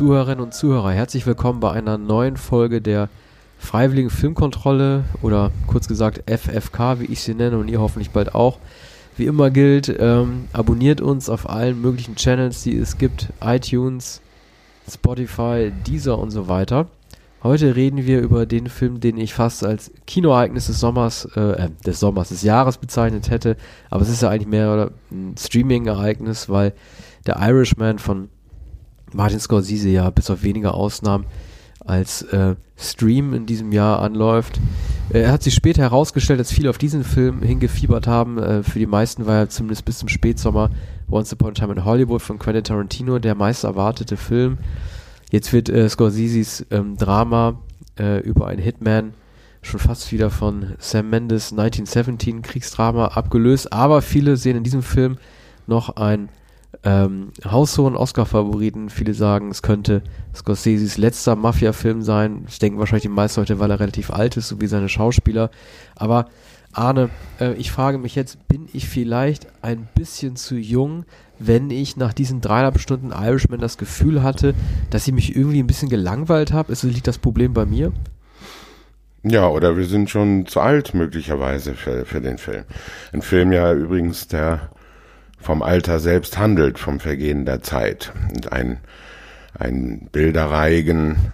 Zuhörerinnen und Zuhörer, herzlich willkommen bei einer neuen Folge der Freiwilligen Filmkontrolle oder kurz gesagt FFK, wie ich sie nenne und ihr hoffentlich bald auch. Wie immer gilt, ähm, abonniert uns auf allen möglichen Channels, die es gibt, iTunes, Spotify, Deezer und so weiter. Heute reden wir über den Film, den ich fast als Kinoereignis des Sommers, äh, äh des Sommers, des Jahres bezeichnet hätte. Aber es ist ja eigentlich mehr ein Streaming-Ereignis, weil der Irishman von Martin Scorsese ja bis auf wenige Ausnahmen als äh, Stream in diesem Jahr anläuft. Äh, er hat sich später herausgestellt, dass viele auf diesen Film hingefiebert haben. Äh, für die meisten war er zumindest bis zum Spätsommer Once Upon a Time in Hollywood von Quentin Tarantino der meist erwartete Film. Jetzt wird äh, Scorseses ähm, Drama äh, über einen Hitman schon fast wieder von Sam Mendes 1917 Kriegsdrama abgelöst, aber viele sehen in diesem Film noch ein ähm, haushohen Oscar-Favoriten. Viele sagen, es könnte Scorseses letzter Mafia-Film sein. Ich denke wahrscheinlich die meisten Leute, weil er relativ alt ist, so wie seine Schauspieler. Aber Arne, äh, ich frage mich jetzt, bin ich vielleicht ein bisschen zu jung, wenn ich nach diesen dreieinhalb Stunden Irishman das Gefühl hatte, dass ich mich irgendwie ein bisschen gelangweilt habe? Also liegt das Problem bei mir? Ja, oder wir sind schon zu alt möglicherweise für, für den Film. Ein Film ja übrigens, der vom Alter selbst handelt, vom Vergehen der Zeit. Und ein, ein Bilderreigen,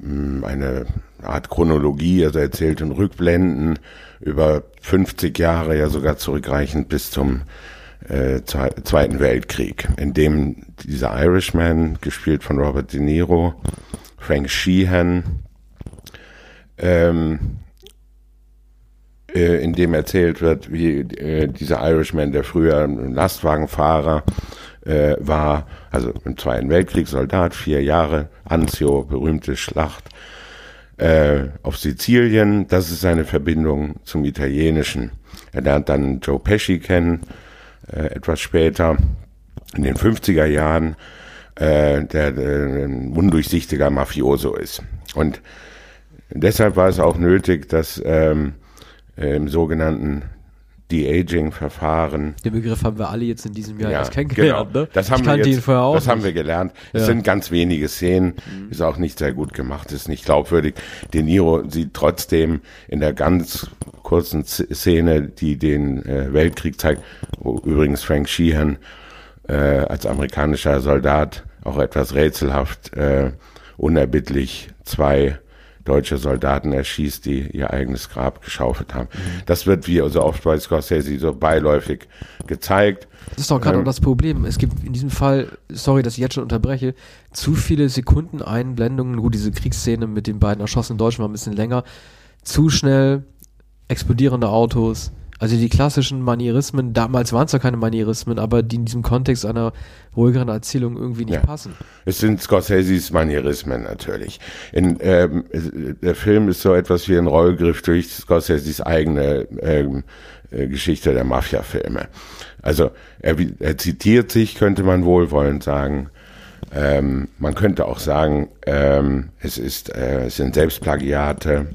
hm, eine Art Chronologie, also erzählt in Rückblenden über 50 Jahre, ja sogar zurückreichend bis zum äh, Zweiten Weltkrieg, in dem dieser Irishman, gespielt von Robert De Niro, Frank Sheehan, ähm, äh, in dem erzählt wird, wie äh, dieser Irishman, der früher ein Lastwagenfahrer äh, war, also im Zweiten Weltkrieg Soldat, vier Jahre, Anzio, berühmte Schlacht äh, auf Sizilien. Das ist seine Verbindung zum Italienischen. Er lernt dann Joe Pesci kennen, äh, etwas später, in den 50er Jahren, äh, der, der ein undurchsichtiger Mafioso ist. Und deshalb war es auch nötig, dass ähm, im sogenannten De-Aging-Verfahren. Den Begriff haben wir alle jetzt in diesem Jahr ja, erst kennengelernt, genau. ne? Das haben ich wir jetzt, das nicht. haben wir gelernt. Es ja. sind ganz wenige Szenen, mhm. ist auch nicht sehr gut gemacht, ist nicht glaubwürdig. De Niro sieht trotzdem in der ganz kurzen Szene, die den äh, Weltkrieg zeigt, wo übrigens Frank Sheehan äh, als amerikanischer Soldat auch etwas rätselhaft, äh, unerbittlich zwei deutsche Soldaten erschießt, die ihr eigenes Grab geschaufelt haben. Mhm. Das wird wie so oft bei Scorsese so beiläufig gezeigt. Das ist doch gerade ähm, das Problem. Es gibt in diesem Fall, sorry, dass ich jetzt schon unterbreche, zu viele Sekundeneinblendungen. Gut, diese Kriegsszene mit den beiden erschossenen Deutschen war ein bisschen länger. Zu schnell explodierende Autos, also die klassischen Manierismen, damals waren es ja keine Manierismen, aber die in diesem Kontext einer ruhigeren Erzählung irgendwie nicht ja. passen. Es sind Scorseses Manierismen natürlich. In, ähm, der Film ist so etwas wie ein Rollgriff durch Scorseses eigene ähm, äh, Geschichte der Mafia-Filme. Also er, er zitiert sich, könnte man wohlwollend sagen. Ähm, man könnte auch sagen, ähm, es ist, äh, es sind Selbstplagiate.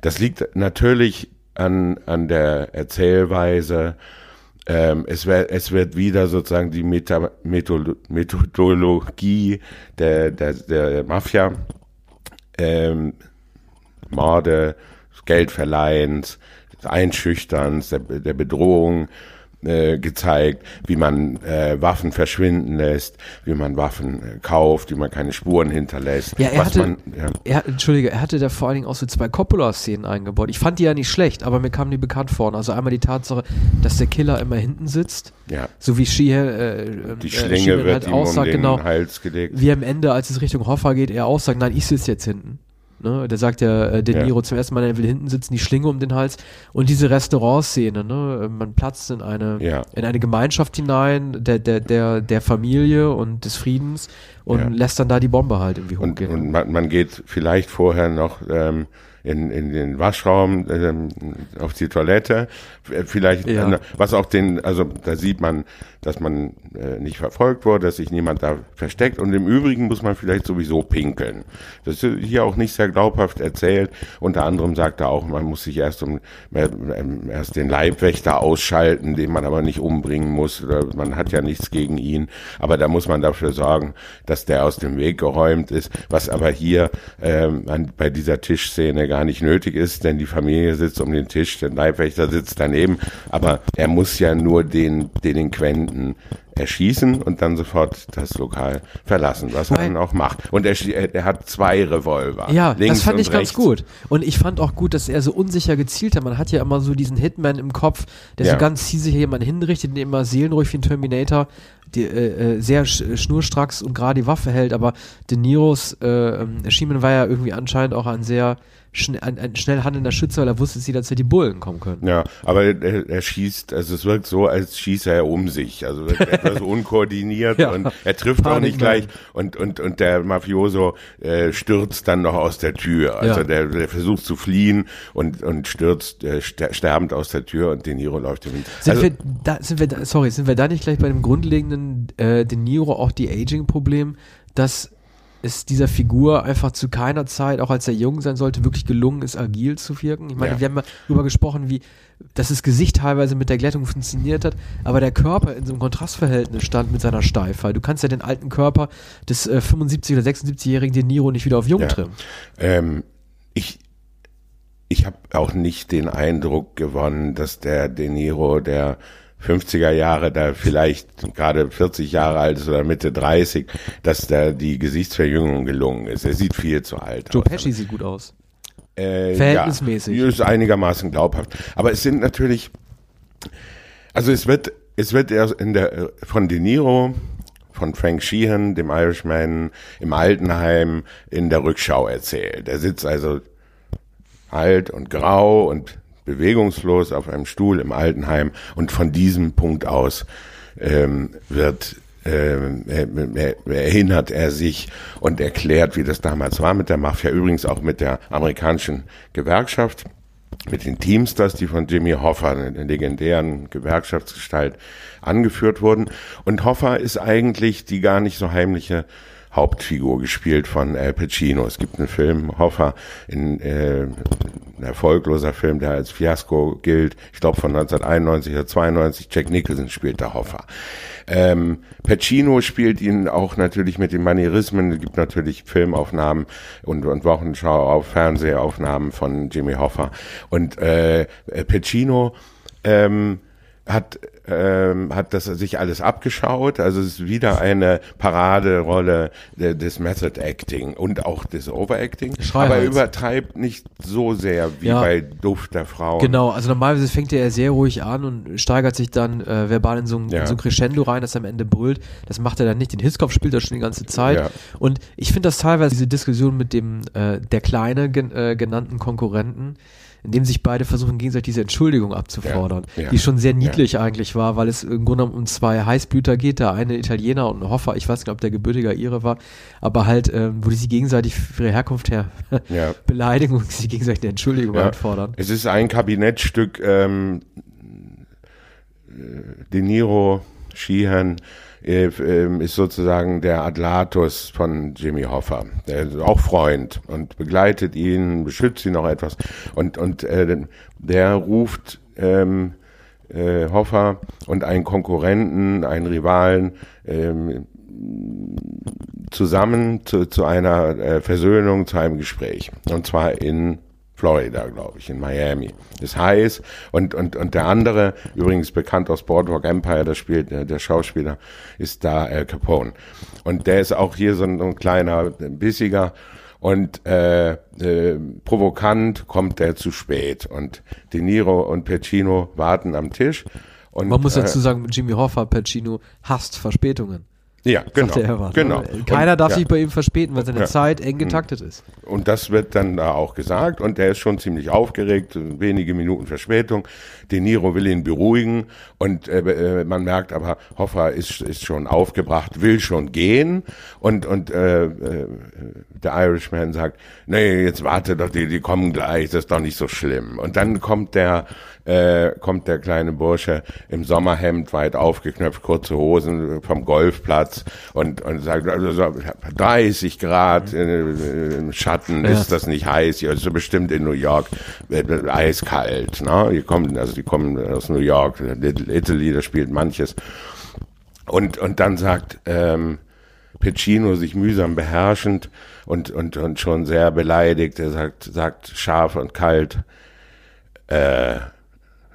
Das liegt natürlich an, an der Erzählweise. Ähm, es, wird, es wird wieder sozusagen die Meta, Methodologie der, der, der Mafia, ähm, Morde, Geldverleihens, Einschüchterns, der, der Bedrohung äh, gezeigt, wie man äh, Waffen verschwinden lässt, wie man Waffen äh, kauft, wie man keine Spuren hinterlässt. Ja, er hatte, man, ja. er, Entschuldige, er hatte da vor allen Dingen auch so zwei Coppola-Szenen eingebaut. Ich fand die ja nicht schlecht, aber mir kamen die bekannt vor. Also einmal die Tatsache, dass der Killer immer hinten sitzt, ja. so wie Sheehan, äh, die äh, Schlinge äh, wird halt ihm aussagt, um den genau, Hals gelegt. Wie am Ende, als es Richtung Hoffa geht, er aussagt, nein, ich sitze jetzt hinten. Ne? Der sagt ja äh, De Niro ja. zum ersten Mal, er will hinten sitzen, die Schlinge um den Hals. Und diese Restaurantszene, ne? man platzt in eine, ja. in eine Gemeinschaft hinein, der, der, der, der Familie und des Friedens und ja. lässt dann da die Bombe halt irgendwie hochgehen. Und, und man, man, geht vielleicht vorher noch ähm, in, in den Waschraum, ähm, auf die Toilette, F- vielleicht, Ja. äh, was auch den, also da sieht man, dass man äh, nicht verfolgt wurde, dass sich niemand da versteckt und im Übrigen muss man vielleicht sowieso pinkeln. Das ist hier auch nicht sehr glaubhaft erzählt. Unter anderem sagt er auch, man muss sich erst um äh, ähm, erst den Leibwächter ausschalten, den man aber nicht umbringen muss. Oder man hat ja nichts gegen ihn, aber da muss man dafür sorgen, dass der aus dem Weg geräumt ist, was aber hier ähm, an, bei dieser Tischszene gar nicht nötig ist, denn die Familie sitzt um den Tisch, der Leibwächter sitzt daneben, aber er muss ja nur den Delinquenten erschießen und dann sofort das Lokal verlassen, was man Nein. auch macht. Und er, er, er hat zwei Revolver. Ja, das fand ich ganz rechts. gut. Und ich fand auch gut, dass er so unsicher gezielt hat. Man hat ja immer so diesen Hitman im Kopf, der Ja. so ganz zielsicher jemanden hinrichtet, den immer seelenruhig wie ein Terminator, die, äh, äh, sehr sch schnurstracks und gerade die Waffe hält. Aber De Niros äh, ähm, Schiemann war ja irgendwie anscheinend auch ein sehr schn ein, ein schnell handelnder Schütze, weil er wusste, dass jederzeit die Bullen kommen können. Ja, aber er, er schießt, also es wirkt so, als schieße er um sich, also etwas unkoordiniert Ja. und er trifft auch nicht gleich und und und der Mafioso äh, stürzt dann noch aus der Tür, also Ja. der, der versucht zu fliehen und und stürzt äh, ster sterbend aus der Tür und De Niro läuft ihm. Sind Also, wir da, sind wir da, sorry, sind wir da nicht gleich bei dem grundlegenden äh, De Niro auch die Aging-Problem, dass es dieser Figur einfach zu keiner Zeit, auch als er jung sein sollte, wirklich gelungen ist, agil zu wirken. Ich meine, Ja. wir haben darüber gesprochen, wie dass das Gesicht teilweise mit der Glättung funktioniert hat, aber der Körper in so einem Kontrastverhältnis stand mit seiner Steifheit. Du kannst ja den alten Körper des äh, 75- oder 76-jährigen De Niro nicht wieder auf jung Ja. trimmen. Ähm, ich ich habe auch nicht den Eindruck gewonnen, dass der De Niro der 50er Jahre, da vielleicht gerade 40 Jahre alt ist oder Mitte 30, dass da die Gesichtsverjüngung gelungen ist. Er sieht viel zu alt Joe aus. Pesci sieht gut aus. Äh, Verhältnismäßig. Ja, ist einigermaßen glaubhaft. Aber es sind natürlich, also es wird, es wird erst in der, von De Niro, von Frank Sheehan, dem Irishman, im Altenheim in der Rückschau erzählt. Er sitzt also alt und grau und bewegungslos auf einem Stuhl im Altenheim und von diesem Punkt aus ähm, wird ähm, er, er, erinnert er sich und erklärt, wie das damals war mit der Mafia, übrigens auch mit der amerikanischen Gewerkschaft, mit den Teamsters, die von Jimmy Hoffa, einer legendären Gewerkschaftsgestalt, angeführt wurden. Und Hoffa ist eigentlich die gar nicht so heimliche Hauptfigur gespielt von Al Pacino. Es gibt einen Film, Hoffa, in, äh, ein erfolgloser Film, der als Fiasko gilt. Ich glaube von 1991 oder 92. Jack Nicholson spielt da Hoffa. Ähm, Pacino spielt ihn auch natürlich mit den Manierismen. Es gibt natürlich Filmaufnahmen und, und Wochenschau auf Fernsehaufnahmen von Jimmy Hoffa. Und äh, Pacino ähm, hat ähm, hat das sich alles abgeschaut. Also es ist wieder eine Paraderolle de- des Method Acting und auch des Overacting. Schreihals. Aber übertreibt nicht so sehr wie Ja. bei Duft der Frauen. Genau, also normalerweise fängt er sehr ruhig an und steigert sich dann äh, verbal in so, ein, Ja. in so ein Crescendo rein, dass er am Ende brüllt. Das macht er dann nicht. Den Hisskopf spielt er schon die ganze Zeit. Ja. Und ich finde das teilweise, diese Diskussion mit dem äh, der kleine gen, äh, genannten Konkurrenten, in dem sich beide versuchen, gegenseitig diese Entschuldigung abzufordern, Ja, ja, die schon sehr niedlich eigentlich war, weil es im Grunde um zwei Heißblüter geht, der eine Italiener und ein Hoffer, ich weiß nicht, ob der gebürtiger Ire war, aber halt, ähm, wo die sich gegenseitig für ihre Herkunft her Ja. beleidigen und sich gegenseitig eine Entschuldigung Ja. einfordern. Es ist ein Kabinettstück ähm, äh, De Niro, Sheehan, äh, ähm, ist sozusagen der Adlatus von Jimmy Hoffa. Auch Freund und begleitet ihn, beschützt ihn auch etwas. Und, und äh, der ruft ähm, äh, Hoffa und einen Konkurrenten, einen Rivalen ähm, zusammen zu, zu einer äh, Versöhnung, zu einem Gespräch. Und zwar in Florida, glaube ich, in Miami. Ist heiß und, und, und der andere, übrigens bekannt aus Boardwalk Empire, das spielt äh, der Schauspieler, ist da Al Capone. Und der ist auch hier so ein, so ein kleiner, äh, bissiger und äh, äh, provokant kommt der zu spät. Und De Niro und Pacino warten am Tisch. Und, Man muss äh, dazu sagen, Jimmy Hoffa, Pacino hasst Verspätungen. Ja, genau. Er was, genau. Ne? Keiner und, darf ja. sich bei ihm verspäten, weil seine Ja. Zeit eng getaktet ist. Und das wird dann da auch gesagt und der ist schon ziemlich aufgeregt, wenige Minuten Verspätung. De Niro will ihn beruhigen und äh, äh, man merkt aber, Hoffa ist, ist schon aufgebracht, will schon gehen und, und äh, äh, der Irishman sagt, nee, jetzt warte doch, die, die kommen gleich, das ist doch nicht so schlimm. Und dann kommt der äh, kommt der kleine Bursche im Sommerhemd, weit aufgeknöpft, kurze Hosen vom Golfplatz und, und sagt, also so 30 Grad äh, im Schatten, Ja. ist das nicht heiß? Ja, ist so bestimmt in New York äh, eiskalt. Ne? Die kommen, also die kommen aus New York, Little Italy, da spielt manches. Und, und dann sagt ähm, Piccino sich mühsam beherrschend und, und, und schon sehr beleidigt, er sagt, sagt scharf und kalt, äh,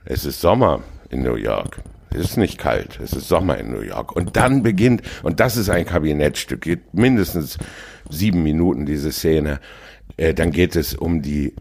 es ist Sommer in New York. Es ist nicht kalt, es ist Sommer in New York. Und dann beginnt, und das ist ein Kabinettstück, geht mindestens sieben Minuten diese Szene, äh, dann geht es um die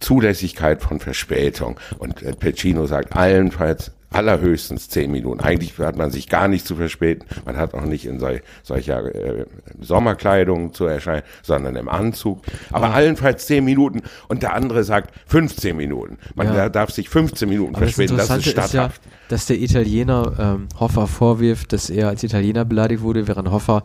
Zulässigkeit von Verspätung. Und äh, Pacino sagt allenfalls allerhöchstens zehn Minuten. Eigentlich hat man sich gar nicht zu verspäten. Man hat auch nicht in sol solcher äh, Sommerkleidung zu erscheinen, sondern im Anzug. Aber allenfalls zehn Minuten. Und der andere sagt 15 Minuten. Man Ja. darf sich 15 Minuten Aber das verspäten. Das ist Interessante ist ja, statthaft. dass der Italiener ähm, Hoffa vorwirft, dass er als Italiener beleidigt wurde, während Hoffa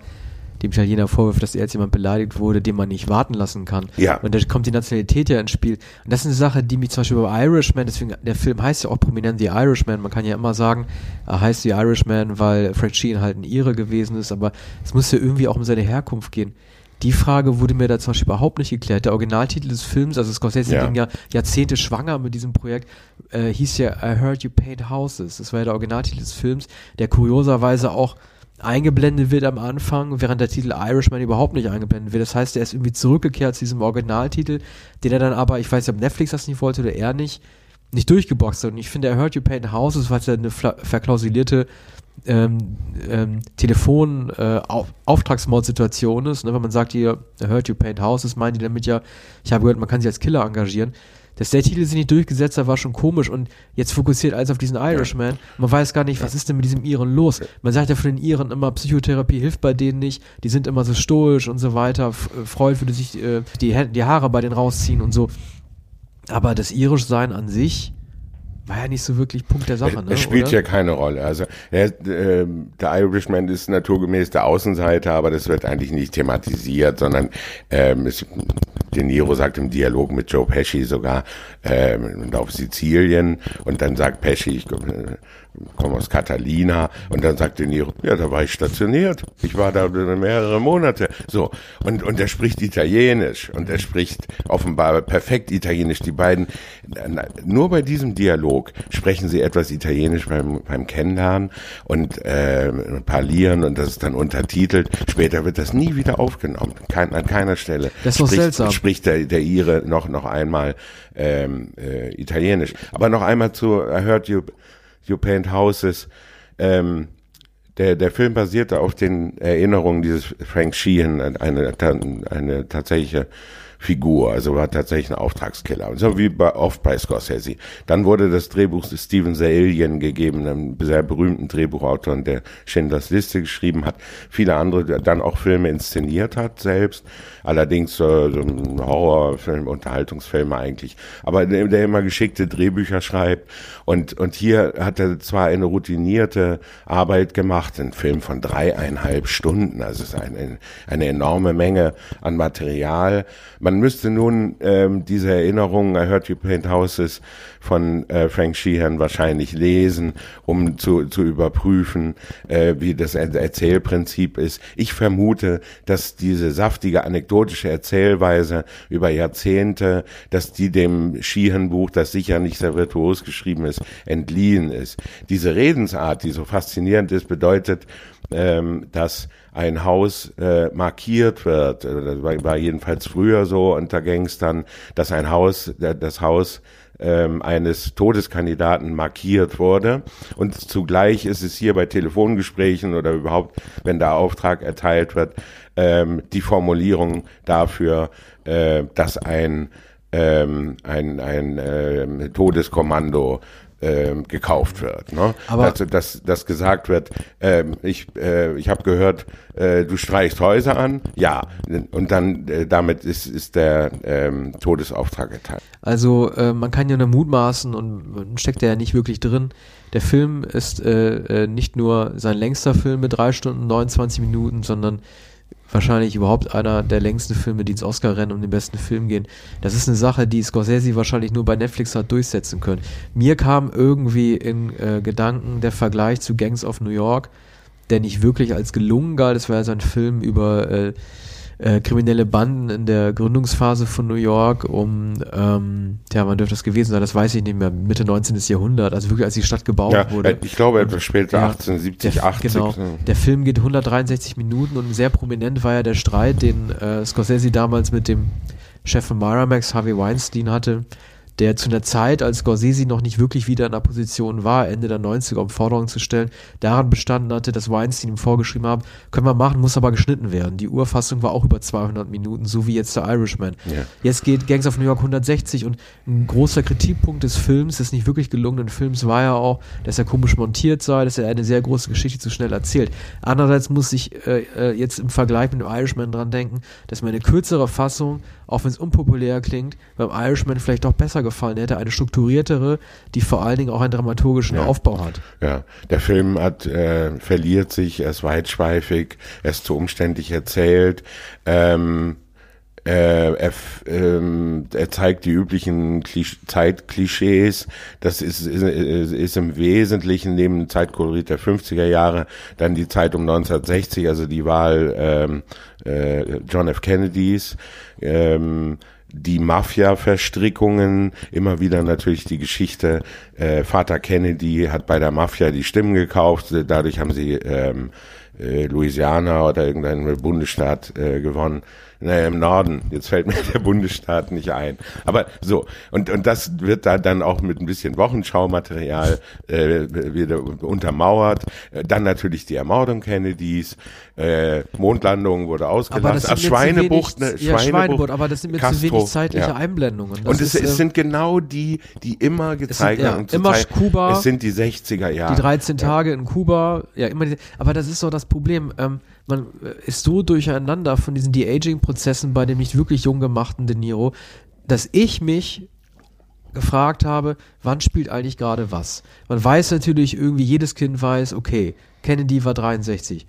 dem Italiener vorwirft, dass er als jemand beleidigt wurde, den man nicht warten lassen kann. Ja. Und da kommt die Nationalität ja ins Spiel. Und das ist eine Sache, die mich zum Beispiel bei Irishman, deswegen, der Film heißt ja auch prominent The Irishman, man kann ja immer sagen, er heißt The Irishman, weil Frank Sheehan halt ein Ire gewesen ist, aber es muss ja irgendwie auch um seine Herkunft gehen. Die Frage wurde mir da zum Beispiel überhaupt nicht geklärt. Der Originaltitel des Films, also Scorsese Ja. ging ja Jahrzehnte schwanger mit diesem Projekt, äh, hieß ja I Heard You Paint Houses. Das war ja der Originaltitel des Films, der kurioserweise auch eingeblendet wird am Anfang, während der Titel Irishman überhaupt nicht eingeblendet wird. Das heißt, er ist irgendwie zurückgekehrt zu diesem Originaltitel, den er dann aber, ich weiß nicht, ob Netflix das nicht wollte oder er nicht, nicht durchgeboxt hat. Und ich finde, I Heard You Paint Houses, weil es ja eine verklausulierte ähm, ähm, Telefon äh, Auf ist, ne? wenn man sagt hier, I heard you paint houses, meinen die damit ja, ich habe gehört, man kann sie als Killer engagieren. Dass der Titel sich nicht durchgesetzt hat, war schon komisch und jetzt fokussiert alles auf diesen Irishman. Man weiß gar nicht, was ist denn mit diesem Iren los. Man sagt ja von den Iren immer, Psychotherapie hilft bei denen nicht, die sind immer so stoisch und so weiter. Äh, Freud würde sich äh, die, die Haare bei denen rausziehen und so. Aber das Irischsein an sich war ja nicht so wirklich Punkt der Sache. Ne, Es spielt oder? hier keine Rolle. Also er, äh, der Irishman ist naturgemäß der Außenseiter, aber das wird eigentlich nicht thematisiert, sondern ähm, es, De Niro sagt im Dialog mit Joe Pesci sogar ähm, auf Sizilien und dann sagt Pesci, ich äh, komme aus Catalina und dann sagt De Niro, ja, da war ich stationiert. Ich war da mehrere Monate. So und und er spricht Italienisch und er spricht offenbar perfekt Italienisch. Die beiden nur bei diesem Dialog sprechen sie etwas Italienisch beim beim Kennenlernen und äh, parlieren und das ist dann untertitelt. Später wird das nie wieder aufgenommen, Kein, an keiner Stelle. Das ist doch spricht, seltsam. Spricht der der Ire noch noch einmal ähm, äh, Italienisch. Aber noch einmal zu I heard you you paint houses. Ähm, der, der Film basierte auf den Erinnerungen dieses Frank Sheehan, eine, eine tatsächliche Figur, also war tatsächlich ein Auftragskiller. Und so wie bei, oft bei Scorsese. Dann wurde das Drehbuch Steven Zaillian gegeben, einem sehr berühmten Drehbuchautor, der Schindlers Liste geschrieben hat, viele andere, der dann auch Filme inszeniert hat selbst, allerdings äh, so ein Horrorfilm, Unterhaltungsfilme eigentlich, aber der, der immer geschickte Drehbücher schreibt und, und hier hat er zwar eine routinierte Arbeit gemacht, ein Film von dreieinhalb Stunden, also es ist eine, eine enorme Menge an Material. Man müsste nun ähm, diese Erinnerungen, I Heard You Paint Houses von äh, Frank Sheehan wahrscheinlich lesen, um zu, zu überprüfen, äh, wie das Er- Erzählprinzip ist. Ich vermute, dass diese saftige anekdotische Erzählweise über Jahrzehnte, dass die dem Sheehan-Buch, das sicher nicht sehr virtuos geschrieben ist, entliehen ist. Diese Redensart, die so faszinierend ist, bedeutet, ähm, dass ein Haus äh, markiert wird, äh, das war, war jedenfalls früher so unter Gangstern, dass ein Haus, der, das Haus ähm, eines Todeskandidaten markiert wurde. Und zugleich ist es hier bei Telefongesprächen oder überhaupt, wenn der Auftrag erteilt wird, ähm, die Formulierung dafür, äh, dass ein ähm, ein, ein äh, Todeskommando ähm, gekauft wird. Ne? Aber- dass, dass, dass gesagt wird, ähm, ich, äh, ich habe gehört, äh, du streichst Häuser an, ja, und dann äh, damit ist, ist der ähm, Todesauftrag erteilt. Also äh, man kann ja nur mutmaßen und steckt ja nicht wirklich drin. Der Film ist äh, äh, nicht nur sein längster Film mit drei Stunden 29 Minuten, sondern wahrscheinlich überhaupt einer der längsten Filme, die ins Oscar-Rennen um den besten Film gehen. Das ist eine Sache, die Scorsese wahrscheinlich nur bei Netflix hat durchsetzen können. Mir kam irgendwie in äh, Gedanken der Vergleich zu Gangs of New York, der nicht wirklich als gelungen galt. Das war ja so ein Film über äh, äh, kriminelle Banden in der Gründungsphase von New York um, ähm, ja, wann dürfte das gewesen sein? Das weiß ich nicht mehr. Mitte 19. Jahrhundert, also wirklich als die Stadt gebaut Ja, wurde. äh, ich glaube etwas später, Ja, 1870, der, 80. Genau. ne? Der Film geht 163 Minuten und sehr prominent war ja der Streit, den äh, Scorsese damals mit dem Chef von Miramax, Harvey Weinstein, hatte, der zu einer Zeit, als Scorsese noch nicht wirklich wieder in der Position war, Ende der 90er, um Forderungen zu stellen, daran bestanden hatte, dass Weinstein ihm vorgeschrieben hat, können wir machen, muss aber geschnitten werden. Die Urfassung war auch über 200 Minuten, so wie jetzt der Irishman. Ja. Jetzt geht Gangs of New York 160 und ein großer Kritikpunkt des Films, des nicht wirklich gelungenen Films, war ja auch, dass er komisch montiert sei, dass er eine sehr große Geschichte zu schnell erzählt. Andererseits muss ich äh, äh, jetzt im Vergleich mit dem Irishman dran denken, dass mir eine kürzere Fassung, auch wenn es unpopulär klingt, beim Irishman vielleicht doch besser gefallen hätte, eine strukturiertere, die vor allen Dingen auch einen dramaturgischen Ja. Aufbau hat. Ja, der Film hat, äh, verliert sich, er ist weitschweifig, er ist zu umständlich erzählt. Ähm, äh, er, ähm, er zeigt die üblichen Klisch Zeitklischees. Das ist, ist, ist im Wesentlichen neben dem Zeitkolorit der 50er Jahre dann die Zeit um 1960, also die Wahl ähm, äh, John F. Kennedys. Ähm, die Mafia-Verstrickungen, immer wieder natürlich die Geschichte, äh, Vater Kennedy hat bei der Mafia die Stimmen gekauft, dadurch haben sie ähm, äh, Louisiana oder irgendeinen Bundesstaat äh, gewonnen. Naja, im Norden. Jetzt fällt mir der Bundesstaat nicht ein. Aber so, und, und das wird da dann auch mit ein bisschen Wochenschaumaterial äh, wieder untermauert. Äh, Dann natürlich die Ermordung Kennedys, äh, Mondlandung wurde ausgelassen. Ach, Schweinebucht, wenig, ne, ja, Schweinebucht, aber das sind mir zu wenig zeitliche ja. Einblendungen. Das Und es, ist, es ähm, sind genau die, die immer gezeigt ja, werden. zu immer zeigen, Kuba, Es sind die 60er Jahre. Die 13 Ja. Tage in Kuba, ja, immer diese, aber das ist so das Problem. Ähm, man äh, ist so durcheinander von diesen De-Aging-Prozessen bei dem nicht wirklich jung gemachten De Niro, dass ich mich gefragt habe, wann spielt eigentlich gerade was? Man weiß natürlich irgendwie, jedes Kind weiß, okay, Kennedy war 63.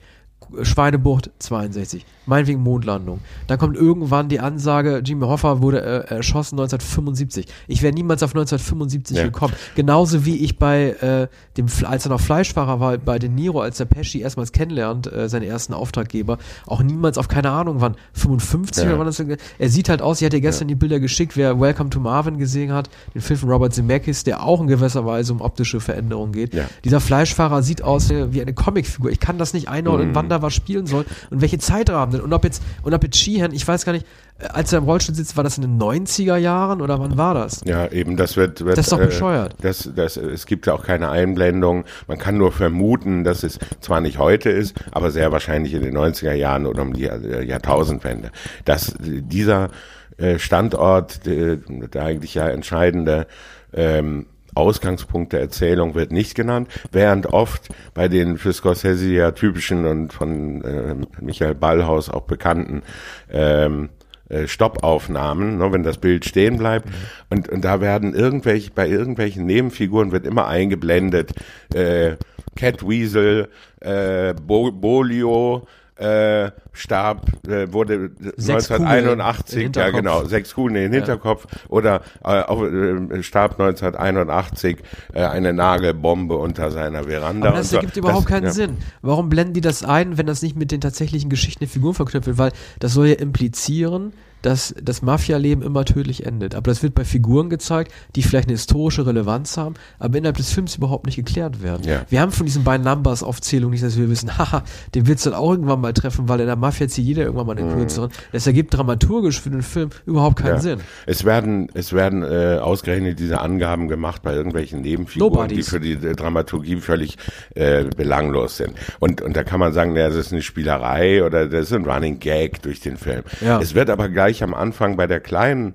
Schweinebucht 62, meinetwegen Mondlandung. Dann kommt irgendwann die Ansage, Jimmy Hoffa wurde äh, erschossen 1975. Ich wäre niemals auf 1975 Ja. gekommen. Genauso wie ich bei äh, dem, als er noch Fleischfahrer war, bei De Niro, als der Pesci erstmals kennenlernt, äh, seinen ersten Auftraggeber, auch niemals auf keine Ahnung wann, 55 Ja. oder wann das Er sieht halt aus, ich hatte gestern die Bilder geschickt, wer Welcome to Marvin gesehen hat, den Film von Robert Zemeckis, der auch in gewisser Weise um optische Veränderungen geht. Ja. Dieser Fleischfahrer sieht aus wie wie eine Comicfigur. Ich kann das nicht einordnen, Mhm. wann da was spielen soll und welche Zeitrahmen denn. Und ob jetzt, und ob jetzt Sheehan, ich weiß gar nicht, äh, als er im Rollstuhl sitzt, war das in den 90er Jahren oder wann war das? Ja, eben, das wird, wird Das ist doch äh, bescheuert. Das, das, es gibt ja auch keine Einblendung. Man kann nur vermuten, dass es zwar nicht heute ist, aber sehr wahrscheinlich in den 90er Jahren oder um die äh, Jahrtausendwende. Dass äh, dieser äh, Standort, äh, der eigentlich ja entscheidende ähm, Ausgangspunkt der Erzählung wird nicht genannt, während oft bei den für Scorsese ja typischen und von äh, Michael Ballhaus auch bekannten ähm, äh, Stoppaufnahmen, ne, wenn das Bild stehen bleibt. Und, und da werden irgendwelche, bei irgendwelchen Nebenfiguren wird immer eingeblendet, äh, Cat Weasel, äh, Bo Bolio, äh, starb, äh, wurde Sechs 1981, Kugeln im ja genau, sechs Kugeln in den Hinterkopf oder äh, auch, äh, starb 1981 äh, eine Nagelbombe unter seiner Veranda. Aber das so. ergibt überhaupt Das- keinen ja. Sinn. Warum blenden die das ein, wenn das nicht mit den tatsächlichen Geschichten der Figuren verknüpft wird? Weil das soll ja implizieren, dass das Mafia-Leben immer tödlich endet. Aber das wird bei Figuren gezeigt, die vielleicht eine historische Relevanz haben, aber innerhalb des Films überhaupt nicht geklärt werden. Ja. Wir haben von diesen beiden Numbers-Aufzählungen nicht, dass wir wissen, haha, den wird's dann auch irgendwann mal treffen, weil in der Mafia zieht jeder irgendwann mal einen kürzeren. Das ergibt dramaturgisch für den Film überhaupt keinen Mhm. Ja. Sinn. Es werden, es werden äh, ausgerechnet diese Angaben gemacht bei irgendwelchen Nebenfiguren, Nobodies. die für die äh, Dramaturgie völlig äh, belanglos sind. Und, und da kann man sagen, ja, das ist eine Spielerei oder das ist ein Running Gag durch den Film. Ja. Es wird aber gleich am Anfang bei der kleinen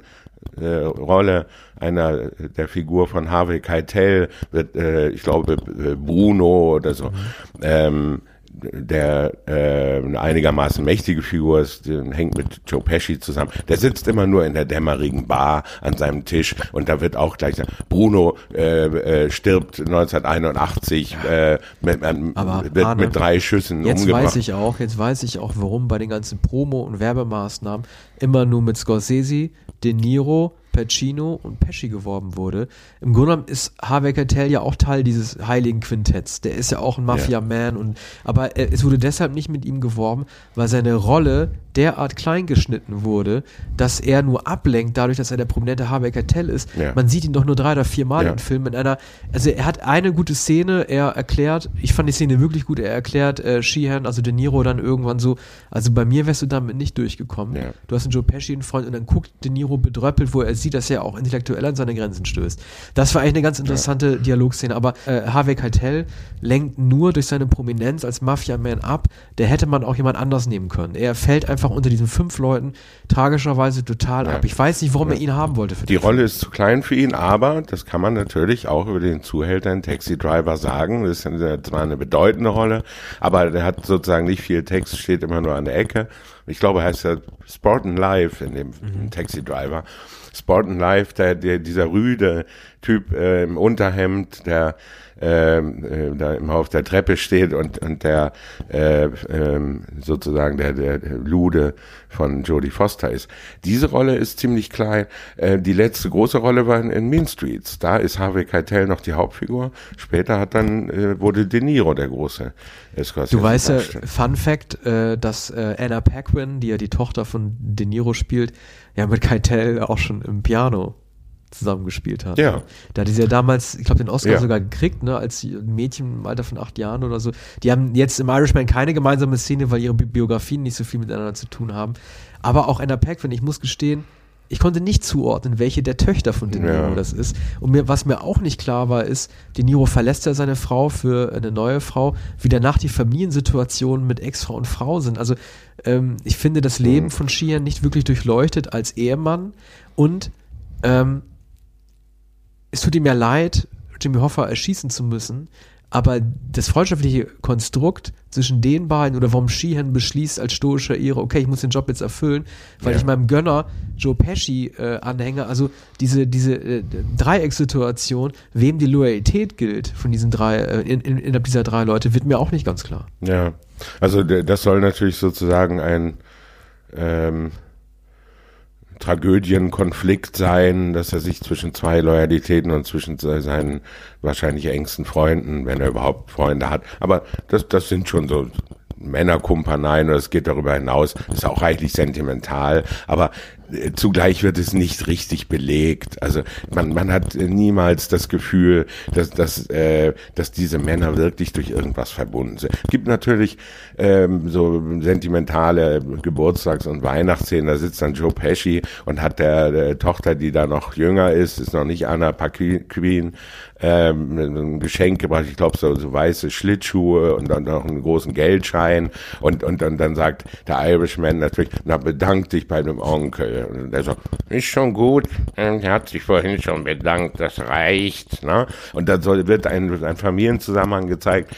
äh, Rolle einer der Figur von Harvey Keitel wird, äh, ich glaube, äh, Bruno oder so. Mhm. Ähm, der äh, eine einigermaßen mächtige Figur ist, hängt mit Joe Pesci zusammen. Der sitzt immer nur in der dämmerigen Bar an seinem Tisch und da wird auch gleich Bruno äh, äh, stirbt 1981 äh, mit, äh, wird Arne, mit drei Schüssen jetzt umgebracht. Jetzt weiß ich auch, jetzt weiß ich auch, warum bei den ganzen Promo- und Werbemaßnahmen immer nur mit Scorsese, De Niro, Pacino und Pesci geworben wurde. Im Grunde genommen ist Harvey Keitel ja auch Teil dieses heiligen Quintetts. Der ist ja auch ein Mafia-Man und aber es wurde deshalb nicht mit ihm geworben, weil seine Rolle derart klein geschnitten wurde, dass er nur ablenkt, dadurch, dass er der prominente Harvey Keitel ist. Ja. Man sieht ihn doch nur drei oder vier Mal ja. im Film in einer, also er hat eine gute Szene, er erklärt, ich fand die Szene wirklich gut, er erklärt äh, Sheehan, also De Niro dann irgendwann so, also bei mir wärst du damit nicht durchgekommen. Ja. Du hast einen Joe Pesci, einen Freund und dann guckt De Niro bedröppelt, wo er sieht, dass er auch intellektuell an seine Grenzen stößt. Das war eigentlich eine ganz interessante Dialogszene, aber äh, Harvey Keitel lenkt nur durch seine Prominenz als Mafia-Man ab, der hätte man auch jemand anders nehmen können. Er fällt einfach unter diesen fünf Leuten tragischerweise total ja. ab. Ich weiß nicht, warum ja. er ihn haben wollte. die Rolle ist zu klein für ihn, aber das kann man natürlich auch über den Zuhälter in Taxi Driver sagen. Das ist zwar eine bedeutende Rolle, aber der hat sozusagen nicht viel Text, steht immer nur an der Ecke. Ich glaube, heißt er Sporten Live in dem mhm. Taxi Sporten Live, der, der, dieser rüde Typ äh, im Unterhemd, der ähm, äh, da immer auf der Treppe steht und, und der äh, äh, sozusagen der, der Lude von Jodie Foster ist. Diese Rolle ist ziemlich klein. Äh, die letzte große Rolle war in, in Mean Streets. Da ist Harvey Keitel noch die Hauptfigur. Später hat dann äh, wurde De Niro der große Du weißt ja, Fun Fact, äh, dass äh, Anna Paquin, die ja die Tochter von De Niro spielt, ja mit Keitel auch schon im Piano zusammengespielt hat. Ja. Da hat sie ja damals, ich glaube, den Oscar ja. sogar gekriegt, ne, als Mädchen im Alter von acht Jahren oder so. Die haben jetzt im Irishman keine gemeinsame Szene, weil ihre Biografien nicht so viel miteinander zu tun haben. Aber auch Anna Paquin, ich muss gestehen, ich konnte nicht zuordnen, welche der Töchter von De Niro ja. das ist. Und mir, was mir auch nicht klar war, ist, De Niro verlässt ja seine Frau für eine neue Frau, wie danach die Familiensituationen mit Ex-Frau und Frau sind. Also ähm, ich finde das Leben mhm. von Sheehan nicht wirklich durchleuchtet als Ehemann und ähm, es tut ihm ja leid, Jimmy Hoffa erschießen zu müssen, aber das freundschaftliche Konstrukt zwischen den beiden oder warum Sheehan beschließt als stoischer Ehre, okay, ich muss den Job jetzt erfüllen, weil ja. ich meinem Gönner Joe Pesci äh, anhänge, also diese, diese äh, Dreieckssituation, wem die Loyalität gilt von diesen drei, äh, in, in, innerhalb dieser drei Leute, wird mir auch nicht ganz klar. Ja, also das soll natürlich sozusagen ein ähm, Tragödienkonflikt sein, dass er sich zwischen zwei Loyalitäten und zwischen seinen wahrscheinlich engsten Freunden, wenn er überhaupt Freunde hat. Aber das, das sind schon so Männerkumpaneien oder es geht darüber hinaus, ist auch reichlich sentimental, aber zugleich wird es nicht richtig belegt. Also man, man hat niemals das Gefühl, dass, dass, äh, dass diese Männer wirklich durch irgendwas verbunden sind. Es gibt natürlich ähm, so sentimentale Geburtstags- und Weihnachtsszenen, da sitzt dann Joe Pesci und hat der, der Tochter, die da noch jünger ist, ist noch nicht Anna Paquin, ähm, ein Geschenk gebracht, ich glaube so, so weiße Schlittschuhe und dann noch einen großen Geldschein und, und, und dann sagt der Irishman natürlich, na bedank dich bei dem Onkel. Sagt, ist schon gut, er hat sich vorhin schon bedankt, das reicht. Ne? Und dann soll, wird ein, ein Familienzusammenhang gezeigt.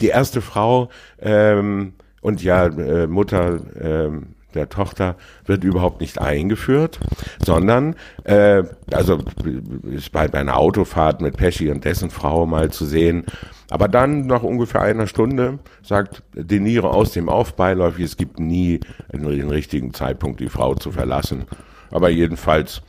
Die erste Frau ähm, und ja, äh, Mutter ähm, der Tochter wird überhaupt nicht eingeführt, sondern äh, also ist bei, bei einer Autofahrt mit Pesci und dessen Frau mal zu sehen. Aber dann nach ungefähr einer Stunde sagt De Niro aus dem Off beiläufig, es gibt nie den richtigen Zeitpunkt, die Frau zu verlassen. Aber jedenfalls,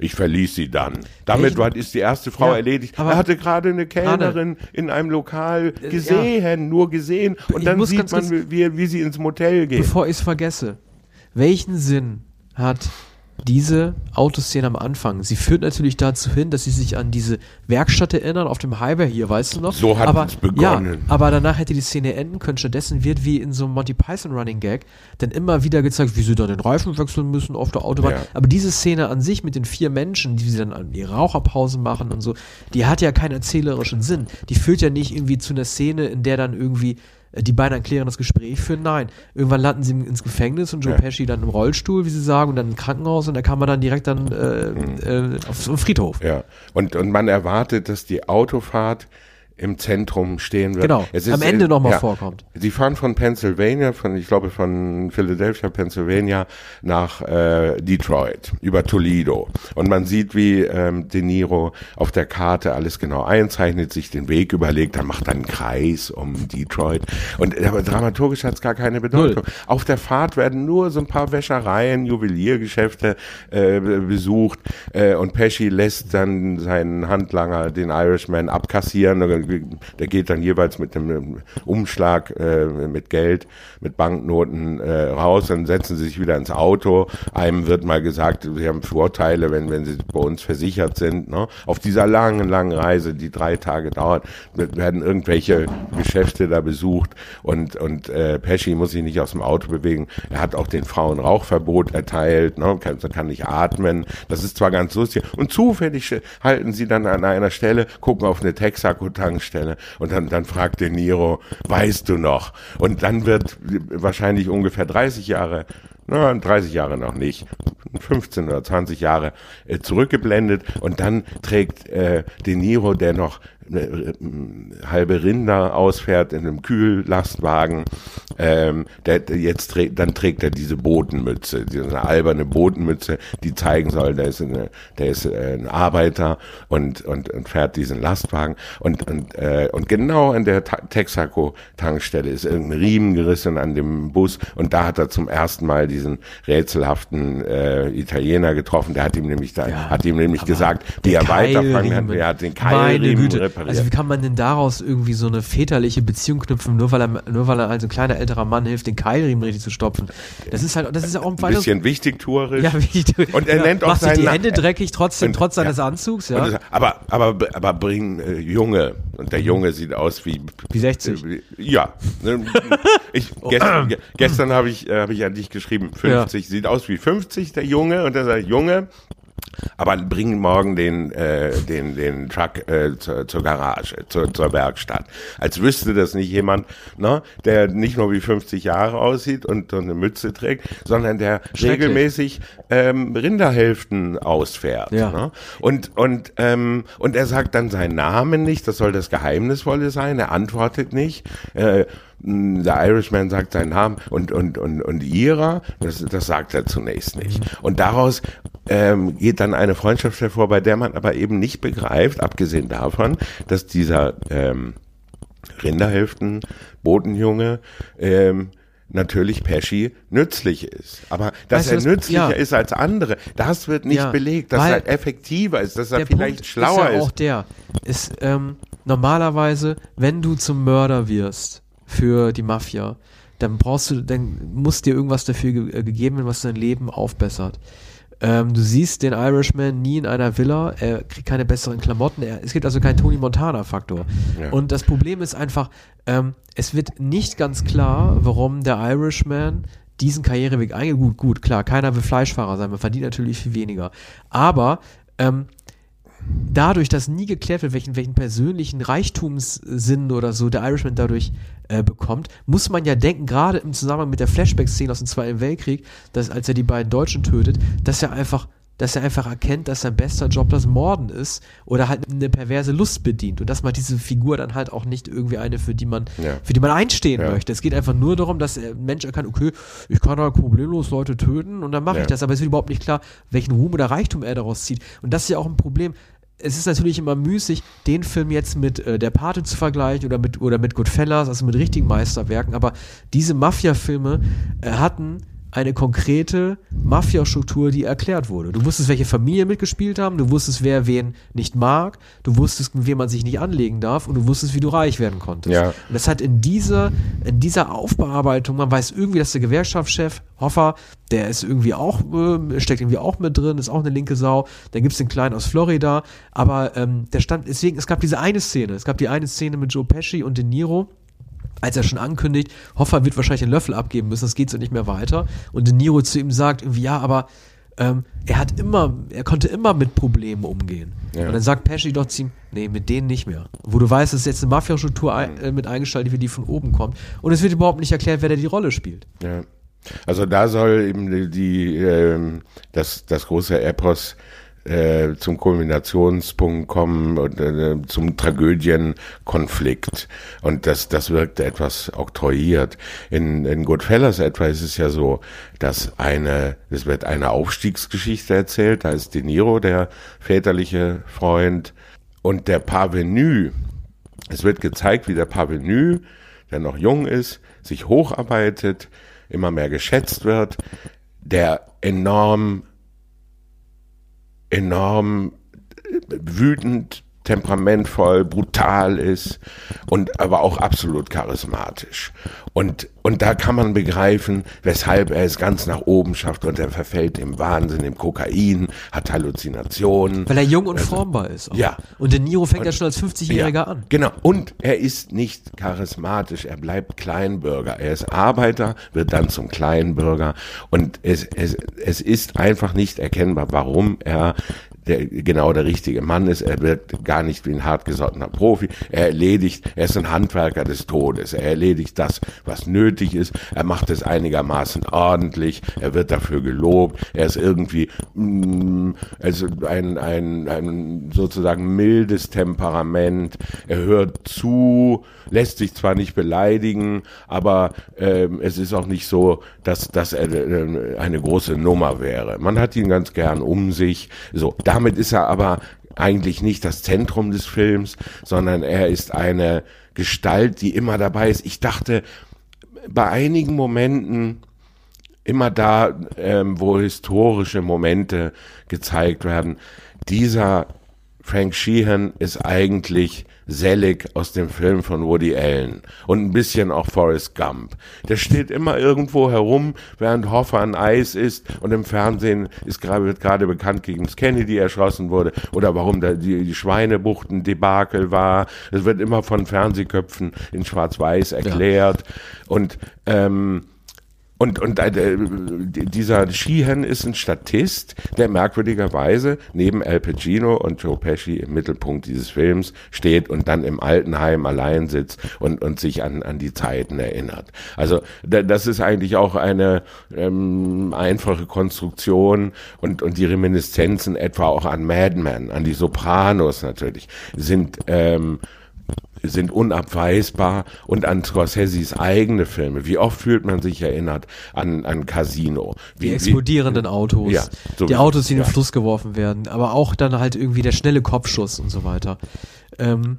ich verließ sie dann. Damit war, ist die erste Frau ja, erledigt. Er hatte gerade eine Kellnerin grade, in einem Lokal gesehen, ja. nur gesehen. Und ich dann sieht man, wie, wie sie ins Motel geht. Bevor ich es vergesse, welchen Sinn hat diese Autoszene am Anfang. Sie führt natürlich dazu hin, dass sie sich an diese Werkstatt erinnern auf dem Highway hier, weißt du noch? So hat aber, es begonnen. Ja, aber danach hätte die Szene enden können. Stattdessen wird wie in so einem Monty Python Running Gag dann immer wieder gezeigt, wie sie dann den Reifen wechseln müssen auf der Autobahn. Ja. Aber diese Szene an sich mit den vier Menschen, die sie dann an die Raucherpause machen und so, die hat ja keinen erzählerischen Sinn. Die führt ja nicht irgendwie zu einer Szene, in der dann irgendwie die beiden ein klärendes Gespräch führen. Nein, irgendwann landen sie ins Gefängnis und Joe Ja. Pesci dann im Rollstuhl, wie sie sagen, und dann im Krankenhaus und da kann man dann direkt dann äh, Mhm. äh, auf so einen Friedhof. Ja, und, und man erwartet, dass die Autofahrt im Zentrum stehen wird. Genau, Es am Ende nochmal ja. vorkommt. Sie fahren von Pennsylvania, von ich glaube von Philadelphia, Pennsylvania nach äh, Detroit über Toledo und man sieht, wie ähm, De Niro auf der Karte alles genau einzeichnet, sich den Weg überlegt, dann macht er einen Kreis um Detroit und aber dramaturgisch hat es gar keine Bedeutung. Auf der Fahrt werden nur so ein paar Wäschereien, Juweliergeschäfte äh, besucht äh, und Pesci lässt dann seinen Handlanger, den Irishman, abkassieren. Der geht dann jeweils mit einem Umschlag äh, mit Geld, mit Banknoten äh, raus, dann setzen sie sich wieder ins Auto. Einem wird mal gesagt, sie haben Vorteile, wenn, wenn sie bei uns versichert sind. Ne? Auf dieser langen, langen Reise, die drei Tage dauert, werden irgendwelche Geschäfte da besucht und, und äh, Pesci muss sich nicht aus dem Auto bewegen. Er hat auch den Frauen Rauchverbot erteilt, ne? kann, kann nicht atmen. Das ist zwar ganz lustig. Und zufällig halten sie dann an einer Stelle, gucken auf eine Texaco-Tankstelle und dann, dann fragt De Niro, weißt du noch? Und dann wird wahrscheinlich ungefähr 30 Jahre na, 30 Jahre noch nicht, 15 oder 20 Jahre äh, zurückgeblendet und dann trägt äh, De Niro, der noch halbe Rinder ausfährt in einem Kühllastwagen, ähm, der, der jetzt trägt, dann trägt er diese Botenmütze, diese alberne Botenmütze, die zeigen soll, der ist, eine, der ist äh, ein Arbeiter und, und, und fährt diesen Lastwagen und, und, äh, und genau an der Ta Texaco-Tankstelle ist irgendein Riemen gerissen an dem Bus und da hat er zum ersten Mal diesen rätselhaften äh, Italiener getroffen, der hat ihm nämlich da, Ja, hat ihm nämlich gesagt, wie er weiterfangen hat, er hat den Keilriemen Güte. Repariert. Also wie kann man denn daraus irgendwie so eine väterliche Beziehung knüpfen, nur weil er, nur weil er als ein kleiner älterer Mann hilft, den Keilriemen richtig zu stopfen? Das ist halt, das ist ja auch ein ein bisschen wichtigtuerisch. Ja, du, Und er ja, nennt auch machst du die Hände dreckig trotzdem, Und- trotz seines ja. Anzugs, ja? das- aber, aber, aber bring äh, Junge. Und der Junge sieht aus wie. Wie 60. Äh, Ja. Ne, Ich, gestern ge- gestern habe ich, äh, hab ich an dich geschrieben, 50. Sieht aus wie 50, der Junge. Und er sagt, Junge. Aber bring morgen den, äh, den, den Truck äh, zur, zur Garage, zur, zur Werkstatt. Als wüsste das nicht jemand, ne, der nicht nur wie 50 Jahre aussieht und so eine Mütze trägt, sondern der regelmäßig ähm, Rinderhälften ausfährt. Ja. Ne? Und, und, ähm, und er sagt dann seinen Namen nicht, das soll das Geheimnisvolle sein, er antwortet nicht. Äh, der Irishman sagt seinen Namen und, und, und, und ihrer, das, das sagt er zunächst nicht. Und daraus ähm, geht dann eine Freundschaft hervor, bei der man aber eben nicht begreift, abgesehen davon, dass dieser ähm, Rinderhälften, Bodenjunge, ähm, natürlich Pesci nützlich ist. Aber dass Weißt du, er nützlicher ja. ist als andere, das wird nicht Ja, belegt, dass er effektiver ist, dass er vielleicht Punkt schlauer ist ja auch ist. der, ist ähm, normalerweise, wenn du zum Mörder wirst für die Mafia, dann brauchst du, dann muss dir irgendwas dafür ge äh, gegeben werden, was dein Leben aufbessert. Ähm, du siehst den Irishman nie in einer Villa, er kriegt keine besseren Klamotten, er, es gibt also keinen Tony Montana-Faktor. Ja. Und das Problem ist einfach, ähm, es wird nicht ganz klar, warum der Irishman diesen Karriereweg eingeht. Gut, gut, klar, keiner will Fleischfahrer sein, man verdient natürlich viel weniger. Aber ähm, dadurch, dass nie geklärt wird, welchen, welchen persönlichen Reichtumssinn oder so der Irishman dadurch äh, bekommt, muss man ja denken, gerade im Zusammenhang mit der Flashback-Szene aus dem Zweiten Weltkrieg, dass als er die beiden Deutschen tötet, dass er einfach dass er einfach erkennt, dass sein bester Job das Morden ist oder halt eine perverse Lust bedient und dass man diese Figur dann halt auch nicht irgendwie eine, für die man, Ja. für die man einstehen Ja. möchte. Es geht einfach nur darum, dass der Mensch erkannt, okay, ich kann halt problemlos Leute töten und dann mache Ja. ich das, aber es wird überhaupt nicht klar, welchen Ruhm oder Reichtum er daraus zieht. Und das ist ja auch ein Problem. Es ist natürlich immer müßig, den Film jetzt mit äh, Der Pate zu vergleichen oder mit, oder mit Goodfellas, also mit richtigen Meisterwerken, aber diese Mafia-Filme äh, hatten eine konkrete Mafia-Struktur, die erklärt wurde. Du wusstest, welche Familien mitgespielt haben, du wusstest, wer wen nicht mag, du wusstest, mit wem man sich nicht anlegen darf und du wusstest, wie du reich werden konntest. Ja. Und das hat in dieser, in dieser Aufbearbeitung, man weiß irgendwie, dass der Gewerkschaftschef Hoffer, der ist irgendwie auch, äh, steckt irgendwie auch mit drin, ist auch eine linke Sau. Dann gibt's den Kleinen aus Florida, aber ähm, der stand, deswegen, es gab diese eine Szene, es gab die eine Szene mit Joe Pesci und De Niro, als er schon ankündigt, Hoffer wird wahrscheinlich den Löffel abgeben müssen, das geht so nicht mehr weiter. Und De Niro zu ihm sagt, irgendwie, ja, aber ähm, er hat immer, er konnte immer mit Problemen umgehen. Ja. Und dann sagt Pesci doch zu ihm, nee, mit denen nicht mehr. Wo du weißt, es ist jetzt eine Mafia-Struktur ein, äh, mit eingestaltet, wie die von oben kommt. Und es wird überhaupt nicht erklärt, wer da die Rolle spielt. Ja. Also da soll eben die, die ähm, das, das große Epos äh, zum Kulminationspunkt kommen und äh, zum Tragödienkonflikt. Und das, das wirkte etwas oktroyiert. In, in Goodfellas etwa ist es ja so, dass eine, es wird eine Aufstiegsgeschichte erzählt. Da ist De Niro der väterliche Freund und der Parvenu. Es wird gezeigt, wie der Parvenu, der noch jung ist, sich hocharbeitet, immer mehr geschätzt wird, der enorm enorm wütend, temperamentvoll, brutal ist und aber auch absolut charismatisch. Und, und da kann man begreifen, weshalb er es ganz nach oben schafft und er verfällt im Wahnsinn, im Kokain, hat Halluzinationen. Weil er jung und formbar ist. Auch. Ja. Und De Niro fängt ja schon als 50-Jähriger Ja, an. Genau. Und er ist nicht charismatisch, er bleibt Kleinbürger. Er ist Arbeiter, wird dann zum Kleinbürger. Und es, es, es ist einfach nicht erkennbar, warum er der, genau der richtige Mann ist. Er wirkt gar nicht wie ein hartgesottener Profi. Er erledigt, er ist ein Handwerker des Todes. Er erledigt das, was nötig ist. Er macht es einigermaßen ordentlich. Er wird dafür gelobt. Er ist irgendwie mm, also ein, ein, ein sozusagen mildes Temperament. Er hört zu, lässt sich zwar nicht beleidigen, aber ähm, es ist auch nicht so, dass, dass er äh, eine große Nummer wäre. Man hat ihn ganz gern um sich. So, damit ist er aber eigentlich nicht das Zentrum des Films, sondern er ist eine Gestalt, die immer dabei ist. Ich dachte, bei einigen Momenten immer da, ähm, wo historische Momente gezeigt werden, dieser Frank Sheehan ist eigentlich Selig aus dem Film von Woody Allen und ein bisschen auch Forrest Gump. Der steht immer irgendwo herum, während Hoffa ein Eis ist und im Fernsehen ist gerade, wird gerade bekannt, gegen Kennedy erschossen wurde oder warum da die, die Schweinebuchten-Debakel war. Es wird immer von Fernsehköpfen in Schwarz-Weiß erklärt und ähm, und, und äh, dieser Sheehan ist ein Statist, der merkwürdigerweise neben Al Pacino und Joe Pesci im Mittelpunkt dieses Films steht und dann im Altenheim allein sitzt und, und sich an, an die Zeiten erinnert. Also da, das ist eigentlich auch eine ähm, einfache Konstruktion und, und die Reminiszenzen etwa auch an Mad Men, an die Sopranos natürlich, sind ähm, sind unabweisbar und an Scorseses eigene Filme. Wie oft fühlt man sich erinnert an, an Casino? Wie, Die explodierenden Autos, Ja, so- die Autos, die in den ja. Fluss geworfen werden, aber auch dann halt irgendwie der schnelle Kopfschuss und so weiter. Ähm,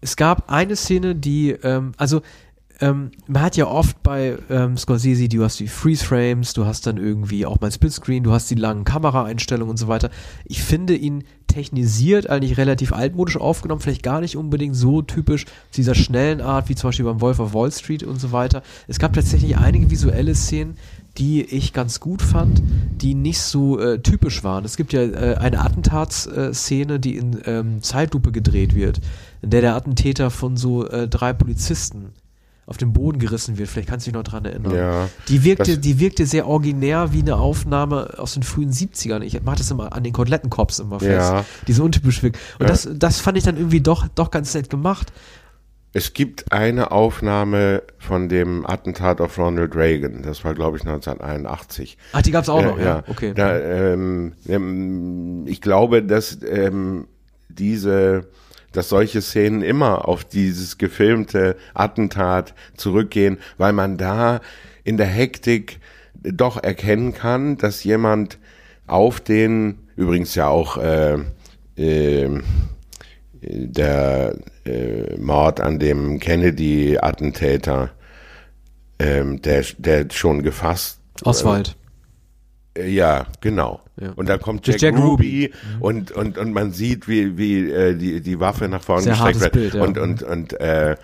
es gab eine Szene, die, ähm, also ähm, man hat ja oft bei ähm, Scorsese, du hast die Freeze Frames, du hast dann irgendwie auch mal Splitscreen, du hast die langen Kameraeinstellungen und so weiter. Ich finde ihn technisiert eigentlich relativ altmodisch aufgenommen, vielleicht gar nicht unbedingt so typisch dieser schnellen Art, wie zum Beispiel beim Wolf of Wall Street und so weiter. Es gab tatsächlich einige visuelle Szenen, die ich ganz gut fand, die nicht so äh, typisch waren. Es gibt ja äh, eine Attentatsszene, die in ähm, Zeitlupe gedreht wird, in der der Attentäter von so äh, drei Polizisten auf den Boden gerissen wird. Vielleicht kannst du dich noch dran erinnern. Ja, die, wirkte, die wirkte sehr originär wie eine Aufnahme aus den frühen 70ern. Ich mache das immer an den Kotelettenkops immer fest, Ja. die so untypisch wirkt. Und Ja. das, das fand ich dann irgendwie doch, doch ganz nett gemacht. Es gibt eine Aufnahme von dem Attentat auf Ronald Reagan. Das war, glaube ich, 1981. Ach, die gab's auch Äh, noch, ja. Okay. Da, ähm, ähm, ich glaube, dass ähm, diese, dass solche Szenen immer auf dieses gefilmte Attentat zurückgehen, weil man da in der Hektik doch erkennen kann, dass jemand auf den, übrigens ja auch äh, ähm, der äh, Mord an dem Kennedy-Attentäter, ähm, der, der schon gefasst Oswald. Äh, Ja, genau. Ja. Und dann kommt Jack, Jack, Jack Ruby und, und, und man sieht, wie, wie äh, die, die Waffe nach vorne Sehr gestreckt wird Bild, ja. und, und, und äh, äh,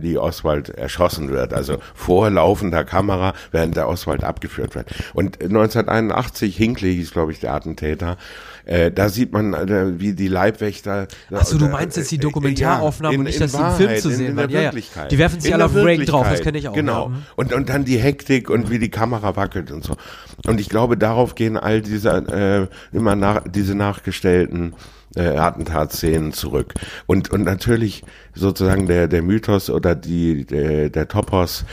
Lee Oswald erschossen wird. Also vor laufender Kamera, während der Oswald abgeführt wird. Und 1981, Hinckley hieß, glaube ich, der Attentäter, äh, da sieht man, äh, wie die Leibwächter. Ach so, du äh, meinst jetzt die äh, Dokumentaraufnahmen ja, und nicht, in dass die im Wahrheit, Film zu in- sehen in der Ja, ja. Wirklichkeit. Die werfen sich In alle auf Break drauf, das Wirklichkeit. kenne ich auch. Genau. Ja. Mhm. Und, und dann die Hektik und wie die Kamera wackelt und so. Und ich glaube, darauf gehen all diese, äh, immer nach, diese nachgestellten äh, Attentatsszenen zurück. Und, und natürlich sozusagen der, der Mythos oder die, der, der Topos,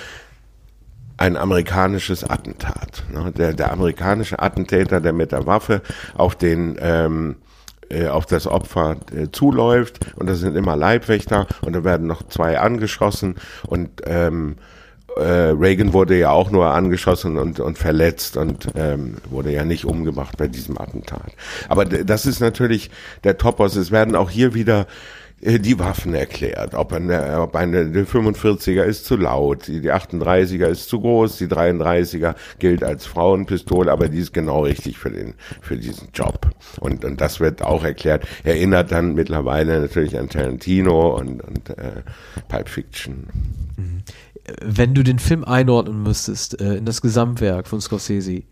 ein amerikanisches Attentat. Ne? Der, der amerikanische Attentäter, der mit der Waffe auf den ähm, äh, auf das Opfer äh, zuläuft und das sind immer Leibwächter und da werden noch zwei angeschossen und ähm, äh, Reagan wurde ja auch nur angeschossen und, und verletzt und ähm, wurde ja nicht umgebracht bei diesem Attentat. Aber das ist natürlich der Topos. Es werden auch hier wieder die Waffen erklärt. Ob eine, ob eine die 45er ist zu laut, die, die 38er ist zu groß, die 33er gilt als Frauenpistole, aber die ist genau richtig für den für diesen Job. Und und das wird auch erklärt. Erinnert dann mittlerweile natürlich an Tarantino und und äh, Pulp Fiction. Wenn du den Film einordnen müsstest äh, in das Gesamtwerk von Scorsese,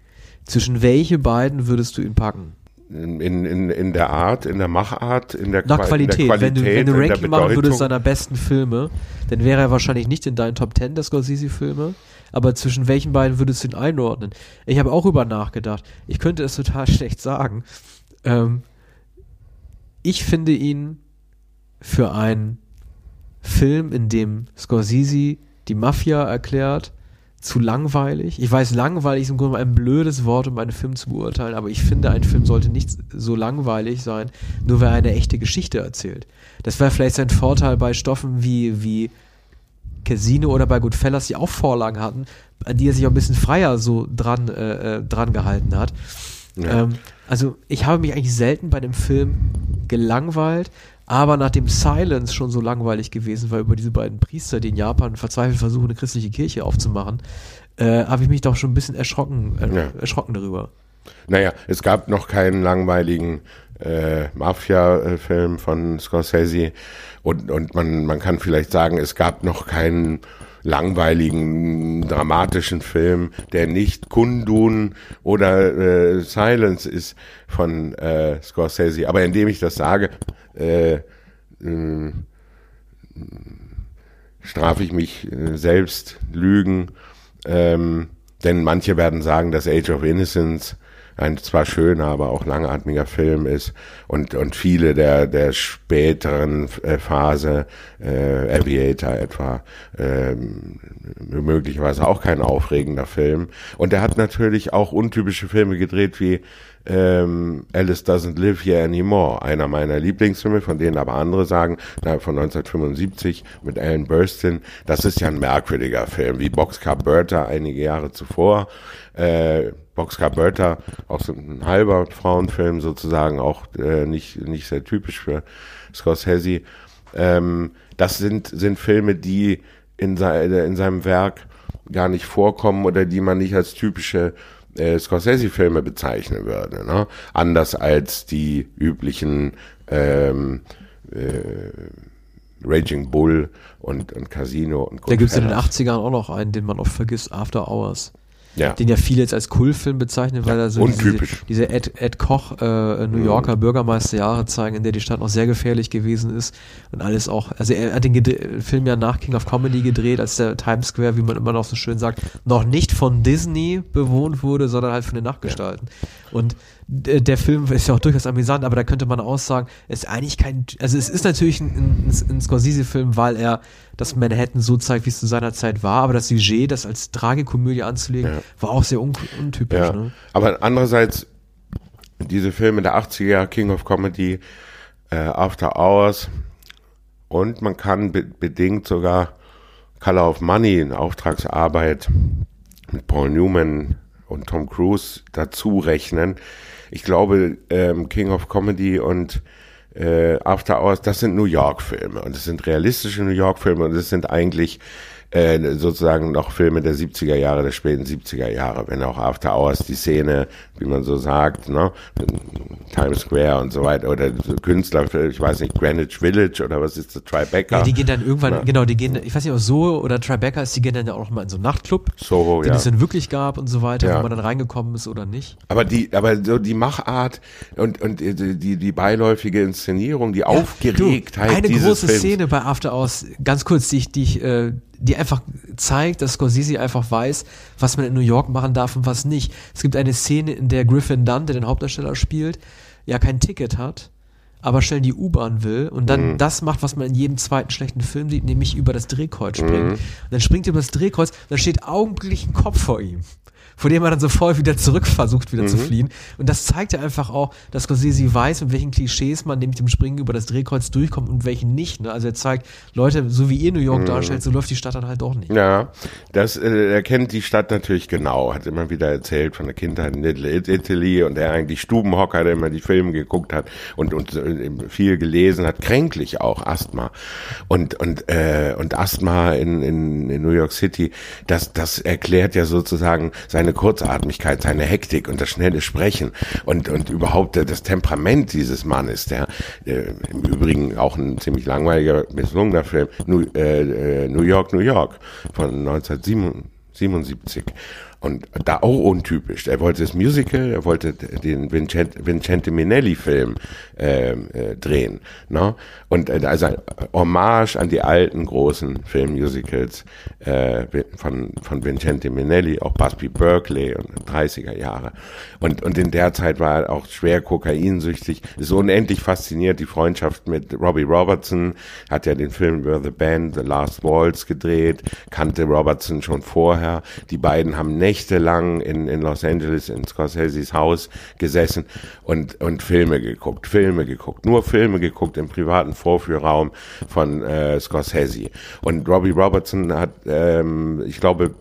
zwischen welche beiden würdest du ihn packen? In, in, in der Art, in der Machart, in der, Nach Qua- Qualität. in der wenn du, wenn du Ranking machen würdest seiner besten Filme, dann wäre er wahrscheinlich nicht in deinen Top 10 der Scorsese-Filme. Aber zwischen welchen beiden würdest du ihn einordnen? Ich habe auch über nachgedacht. Ich könnte es total schlecht sagen. Ähm, ich finde ihn für einen Film, in dem Scorsese die Mafia erklärt, zu langweilig. Ich weiß, langweilig ist im Grunde ein blödes Wort, um einen Film zu beurteilen, aber ich finde, ein Film sollte nicht so langweilig sein, nur weil er eine echte Geschichte erzählt. Das wäre vielleicht sein Vorteil bei Stoffen wie, wie Casino oder bei Goodfellas, die auch Vorlagen hatten, an die er sich auch ein bisschen freier so dran, äh, äh, dran gehalten hat. Ja. Ähm, also ich habe mich eigentlich selten bei dem Film gelangweilt, aber nachdem Silence schon so langweilig gewesen war über diese beiden Priester, die in Japan verzweifelt versuchen, eine christliche Kirche aufzumachen, äh, habe ich mich doch schon ein bisschen erschrocken, äh, Ja. erschrocken darüber. Naja, es gab noch keinen langweiligen äh, Mafia-Film von Scorsese und, und man, man kann vielleicht sagen, es gab noch keinen langweiligen, dramatischen Film, der nicht Kundun oder äh, Silence ist von äh, Scorsese. Aber indem ich das sage, äh, äh, strafe ich mich äh, selbst, Lügen, ähm, denn manche werden sagen, dass Age of Innocence ein zwar schöner, aber auch langatmiger Film ist und und viele der der späteren äh, Phase äh, Aviator etwa ähm, möglicherweise auch kein aufregender Film und er hat natürlich auch untypische Filme gedreht wie ähm, Alice Doesn't Live Here Anymore, einer meiner Lieblingsfilme, von denen aber andere sagen, von 1975 mit Alan Burstyn, das ist ja ein merkwürdiger Film, wie Boxcar Bertha einige Jahre zuvor. Äh, Boxcar Bertha, auch so ein halber Frauenfilm sozusagen, auch äh, nicht, nicht sehr typisch für Scorsese. Ähm, das sind, sind Filme, die in, sei, in seinem Werk gar nicht vorkommen oder die man nicht als typische äh, Scorsese-Filme bezeichnen würde. Ne? Anders als die üblichen ähm, äh, Raging Bull und, und Casino und Da gibt es in den Goodfellas. 80ern auch noch einen, den man oft vergisst, After Hours. Ja. Den ja viele jetzt als Kultfilm bezeichnen, weil er so untypisch. diese, diese Ed, Ed Koch äh, New Yorker Bürgermeisterjahre zeigen, in der die Stadt noch sehr gefährlich gewesen ist und alles auch, also er hat den Film ja nach King of Comedy gedreht, als der Times Square, wie man immer noch so schön sagt, noch nicht von Disney bewohnt wurde, sondern halt von den Nachtgestalten. Und d- der Film ist ja auch durchaus amüsant, aber da könnte man auch sagen, es ist eigentlich kein, also es ist natürlich ein, ein, ein Scorsese-Film, weil er das Manhattan so zeigt, wie es zu seiner Zeit war, aber das Sujet, das als Tragikomödie anzulegen, Ja. war auch sehr un untypisch. Ja. Ne? Aber andererseits, diese Filme der 80er Jahre, King of Comedy, äh, After Hours und man kann be bedingt sogar Color of Money, eine Auftragsarbeit mit Paul Newman und Tom Cruise dazu rechnen. Ich glaube, ähm, King of Comedy und äh, After Hours, das sind New York-Filme. Und es sind realistische New York-Filme und es sind eigentlich äh, sozusagen noch Filme der 70er Jahre, der späten 70er Jahre, wenn auch After Hours die Szene, wie man so sagt, ne, Times Square und so weiter, oder so Künstler, ich weiß nicht, Greenwich Village oder was ist das, Tribeca? Ja, die gehen dann irgendwann, ja. genau, die gehen, ich weiß nicht, ob so oder Tribeca ist, die gehen dann ja auch mal in so einen Nachtclub, Soho, den ja. es dann wirklich gab und so weiter, Ja. wo man dann reingekommen ist oder nicht. Aber die, aber so die Machart und, und die, die beiläufige Inszenierung, die Aufgeregtheit du, eine große Films. Szene bei After Hours, ganz kurz, die ich, die ich, äh, die einfach zeigt, dass Scorsese einfach weiß, was man in New York machen darf und was nicht. Es gibt eine Szene, in der Griffin Dunn, der den Hauptdarsteller spielt, ja kein Ticket hat, aber schnell in die U-Bahn will und dann Mhm. das macht, was man in jedem zweiten schlechten Film sieht, nämlich über das Drehkreuz springen. Mhm. Und dann springt er über das Drehkreuz, dann steht augenblicklich ein Kopf vor ihm. Vor dem er dann sofort wieder zurück versucht, wieder Mhm. zu fliehen. Und das zeigt ja einfach auch, dass Scorsese weiß, mit welchen Klischees man nämlich dem Springen über das Drehkreuz durchkommt und welchen nicht. Ne? Also er zeigt, Leute, so wie ihr New Mhm. York darstellt, so läuft die Stadt dann halt doch nicht. Ja, das, äh, er kennt die Stadt natürlich genau, hat immer wieder erzählt von der Kindheit in Little Italy und er eigentlich Stubenhocker, der immer die Filme geguckt hat und, und äh, viel gelesen hat, kränklich auch, Asthma. Und, und, äh, und Asthma in, in, in New York City, das, das erklärt ja sozusagen seine Kurzatmigkeit, seine Hektik und das schnelle Sprechen und, und überhaupt äh, das Temperament dieses Mannes, der äh, im Übrigen auch ein ziemlich langweiliger, misslungener Film, New, äh, äh, New York, New York von 1977. Und da auch untypisch. Er wollte das Musical, er wollte den Vincent, Vincente Minelli-Film ähm, äh, drehen. Ne? Und äh, also ein Hommage an die alten großen Filmmusicals äh, von, von Vincente Minelli, auch Busby Berkeley und 30er Jahre. Und, und in der Zeit war er auch schwer kokainsüchtig. Ist unendlich fasziniert, die Freundschaft mit Robbie Robertson. Hat ja den Film über The Band, The Last Waltz gedreht, kannte Robertson schon vorher. Die beiden haben nächtelang in, in Los Angeles in Scorseses Haus gesessen und, und Filme geguckt, Filme geguckt, nur Filme geguckt im privaten Vorführraum von äh, Scorsese. Und Robbie Robertson hat, ähm, ich glaube,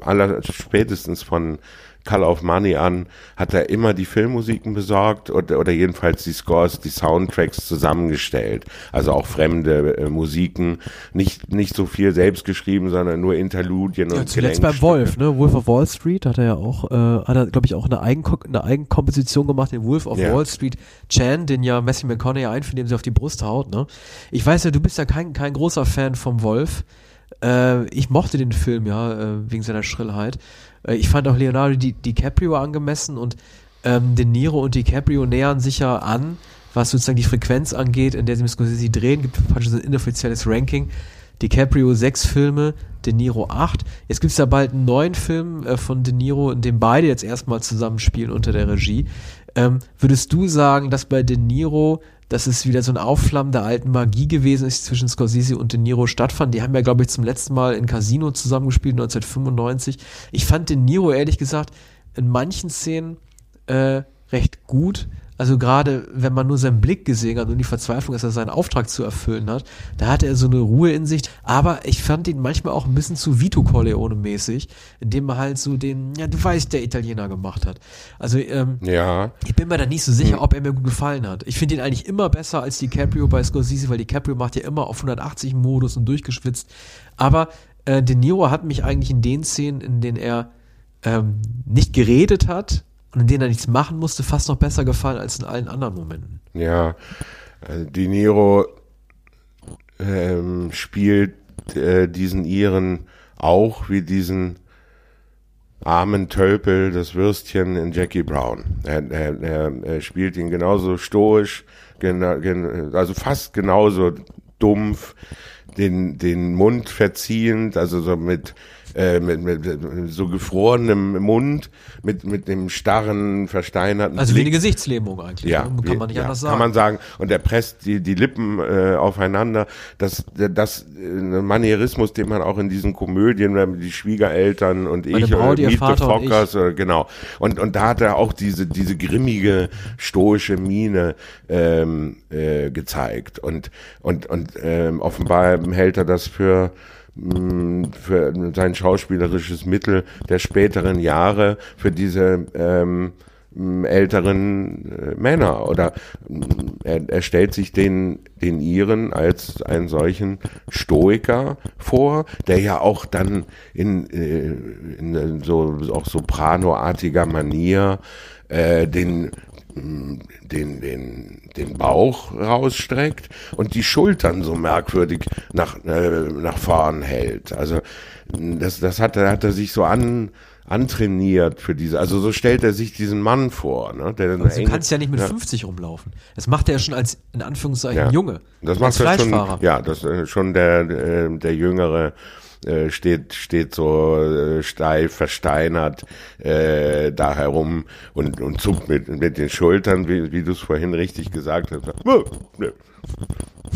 aller spätestens von Color of Money an, hat er immer die Filmmusiken besorgt oder, oder jedenfalls die Scores, die Soundtracks zusammengestellt. Also auch fremde äh, Musiken, nicht, nicht so viel selbst geschrieben, sondern nur Interludien Ja, und zuletzt beim Gelenkstücke. Wolf, ne? Wolf of Wall Street hat er ja auch, äh, hat er, glaube ich, auch eine, Eigenko eine Eigenkomposition gemacht, den Wolf of Ja. Wall Street Chan, den ja Matthew McConaughey einführt, indem sie auf die Brust haut, ne? Ich weiß ja, du bist ja kein, kein großer Fan vom Wolf. Äh, ich mochte den Film ja, äh, wegen seiner Schrillheit. Äh, ich fand auch Leonardo Di DiCaprio angemessen und ähm, De Niro und DiCaprio nähern sich ja an, was sozusagen die Frequenz angeht, in der sie mit Scorsese drehen. Gibt praktisch so ein inoffizielles Ranking. DiCaprio sechs Filme, De Niro acht. Jetzt gibt es ja bald einen neuen Film äh, von De Niro, in dem beide jetzt erstmal zusammenspielen unter der Regie. Ähm, würdest du sagen, dass bei De Niro, dass es wieder so ein Aufflammen der alten Magie gewesen ist, zwischen Scorsese und De Niro stattfand? Die haben ja, glaube ich, zum letzten Mal in Casino zusammengespielt, 1995. Ich fand De Niro, ehrlich gesagt, in manchen Szenen äh, recht gut. Also gerade wenn man nur seinen Blick gesehen hat und die Verzweiflung, dass er seinen Auftrag zu erfüllen hat, da hatte er so eine Ruhe in sich. Aber ich fand ihn manchmal auch ein bisschen zu Vito Corleone mäßig, indem er halt so den, ja du weißt, der Italiener gemacht hat. Also ähm, Ja, ich bin mir da nicht so sicher, ob er mir gut gefallen hat. Ich finde ihn eigentlich immer besser als DiCaprio bei Scorsese, weil DiCaprio macht ja immer auf 180 Modus und durchgeschwitzt. Aber äh, De Niro hat mich eigentlich in den Szenen, in denen er ähm, nicht geredet hat und in denen er nichts machen musste, fast noch besser gefallen als in allen anderen Momenten. Ja, also Di Niro ähm, spielt äh, diesen Iren auch wie diesen armen Tölpel, das Würstchen in Jackie Brown. Er, er, er, er spielt ihn genauso stoisch, gena, gen, also fast genauso dumpf, den, den Mund verziehend, also so mit, äh, mit, mit, mit so gefrorenem Mund, mit, mit dem starren, versteinerten Also wie eine Gesichtslähmung eigentlich. Ja, ne? kann man nicht ja, anders sagen. Kann man sagen. Und er presst die, die Lippen äh, aufeinander. Das, das äh, ein Manierismus, den man auch in diesen Komödien, die Schwiegereltern und Meine ich Braut, ihr Meet the Vater und Fockers, äh, genau. Und, und da hat er auch diese, diese grimmige, stoische Miene ähm, äh, gezeigt. Und, und, und ähm, offenbar hält er das für für sein schauspielerisches Mittel der späteren Jahre, für diese ähm, älteren äh, Männer. Oder m, er, er stellt sich den, den Iren als einen solchen Stoiker vor, der ja auch dann in, äh, in so auch sopranoartiger Manier äh, den den, den, den Bauch rausstreckt und die Schultern so merkwürdig nach, äh, nach vorn hält. Also das, das hat, er, hat er sich so an, antrainiert für diese, also so stellt er sich diesen Mann vor. Ne, der also du kannst ja nicht mit ja. 50 rumlaufen. Das macht er ja schon als, in Anführungszeichen, ja. Junge. Das macht er schon, ja, das ist schon der, äh, der jüngere äh, steht, steht so äh, steif, versteinert äh, da herum und, und zuckt mit, mit den Schultern, wie, wie du es vorhin richtig gesagt hast.